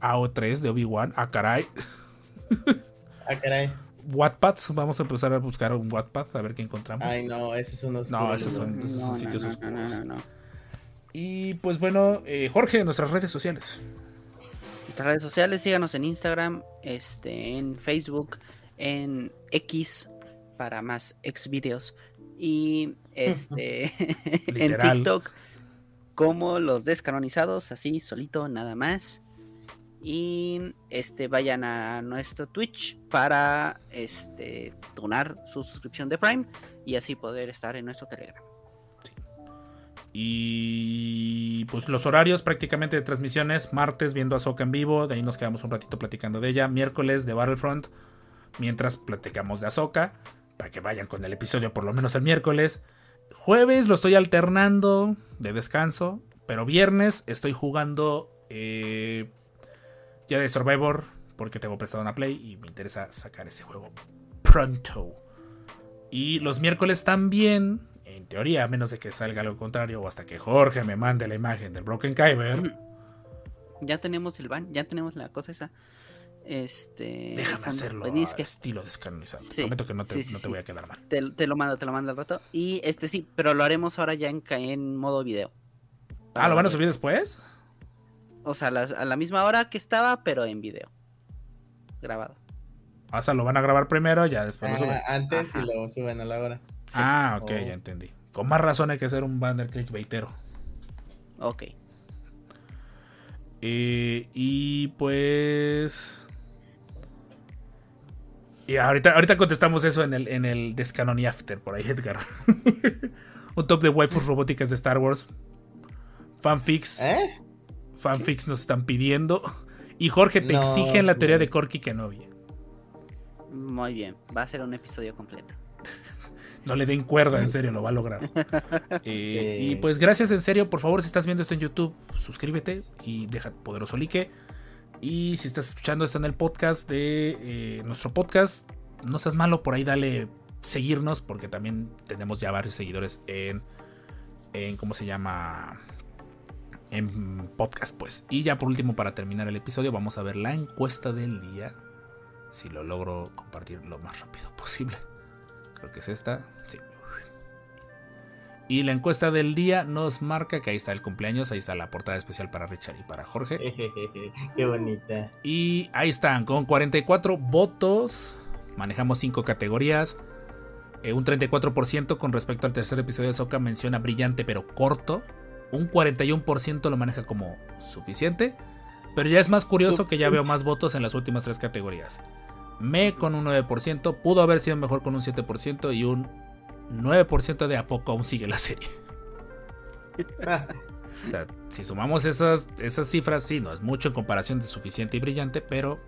AO3, de Obi-Wan. Ah, caray. Ah, caray. Wattpad, vamos a empezar a buscar un Wattpad a ver qué encontramos. Ay, no, esos son los. No, esos son- No, esos no, sitios no, oscuros. no, no, no. Y pues bueno, eh, Jorge, nuestras redes sociales. Nuestras redes sociales, síganos en Instagram, este, en Facebook, en X para más ex videos y este en Literal. TikTok como los descanonizados, así solito nada más. Y este vayan a nuestro Twitch para este donar su suscripción de Prime y así poder estar en nuestro Telegram. Y pues los horarios prácticamente de transmisiones, martes viendo a Soca en vivo, de ahí nos quedamos un ratito platicando de ella, miércoles de Battlefront, mientras platicamos de Ahsoka, para que vayan con el episodio por lo menos el miércoles. Jueves lo estoy alternando de descanso, pero viernes estoy jugando eh, ya de Survivor, porque tengo prestado una Play y me interesa sacar ese juego pronto. Y los miércoles también en teoría, a menos de que salga lo contrario, o hasta que Jorge me mande la imagen del Broken Kyber, Ya tenemos el ban, ya tenemos la cosa esa. Este. déjame hacerlo venís que estilo descanonizado. Sí, Prometo que no te, sí, sí, no te voy a quedar mal. te, te lo mando, te lo mando al rato. Y este sí, pero lo haremos ahora ya en, en modo video. Ah, ¿lo van a subir después? O sea, a la, a la misma hora que estaba, pero en video. Grabado. O sea, lo van a grabar primero, ya después lo suben. Ah, antes Ajá. y lo suben a la hora. Ah, ok, Oh. ya entendí. Con más razón hay que hacer un banner clickbaitero. Ok. Eh, y pues. Y ahorita, ahorita contestamos eso en el, en el Descanon y After, por ahí, Edgar. un top de waifus robóticas de Star Wars. Fanfics. ¿Eh? Fanfics nos están pidiendo. Y Jorge te No, exige en la teoría de Corky Kenobi. Muy bien. Va a ser un episodio completo. No le den cuerda, en serio, lo va a lograr. Eh. Y pues gracias, en serio. Por favor, si estás viendo esto en YouTube, suscríbete y deja poderoso like. Y si estás escuchando esto en el podcast de eh, nuestro podcast, no seas malo, por ahí dale seguirnos, porque también tenemos ya varios seguidores en, en ¿cómo se llama? En podcast, pues. Y ya por último, para terminar el episodio, vamos a ver la encuesta del día. Si lo logro compartir lo más rápido posible. Creo que es esta. Sí. Y la encuesta del día nos marca que ahí está el cumpleaños, ahí está la portada especial para Richard y para Jorge. Qué bonita. Y ahí están, con 44 votos. Manejamos 5 categorías. Eh, un 34% con respecto al tercer episodio de Soka menciona brillante pero corto. Un 41% lo maneja como suficiente. Pero ya es más curioso que ya veo más votos en las últimas tres categorías. Me con un 9%, pudo haber sido mejor con un 7% y un 9% de a poco aún sigue la serie. O sea, si sumamos esas, esas cifras, sí, no es mucho en comparación de suficiente y brillante, pero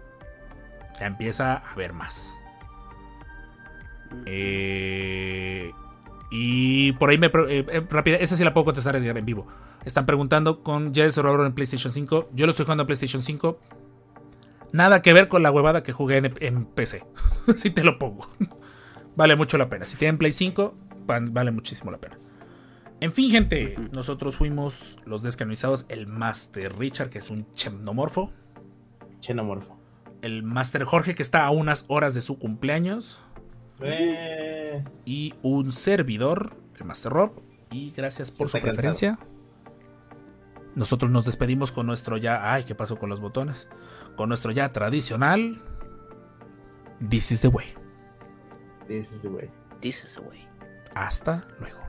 ya empieza a haber más. Eh, y por ahí me. eh, eh, rápida, esa sí la puedo contestar en vivo. Están preguntando con Jazz Survivor en PlayStation 5. Yo lo estoy jugando en PlayStation 5. Nada que ver con la huevada que jugué en, en PC. si te lo pongo. vale mucho la pena. Si tienen Play 5, van- vale muchísimo la pena. En fin, gente, nosotros fuimos los descanonizados. El Master Richard, que es un chemnomorfo. Xenomorfo. El Master Jorge, que está a unas horas de su cumpleaños. Eh, Y un servidor, el Master Rob. Y gracias por su preferencia. Nosotros nos despedimos con nuestro ya. Ay, ¿qué pasó con los botones? Con nuestro ya tradicional. This is the way. this is the way. This is the way. Hasta luego.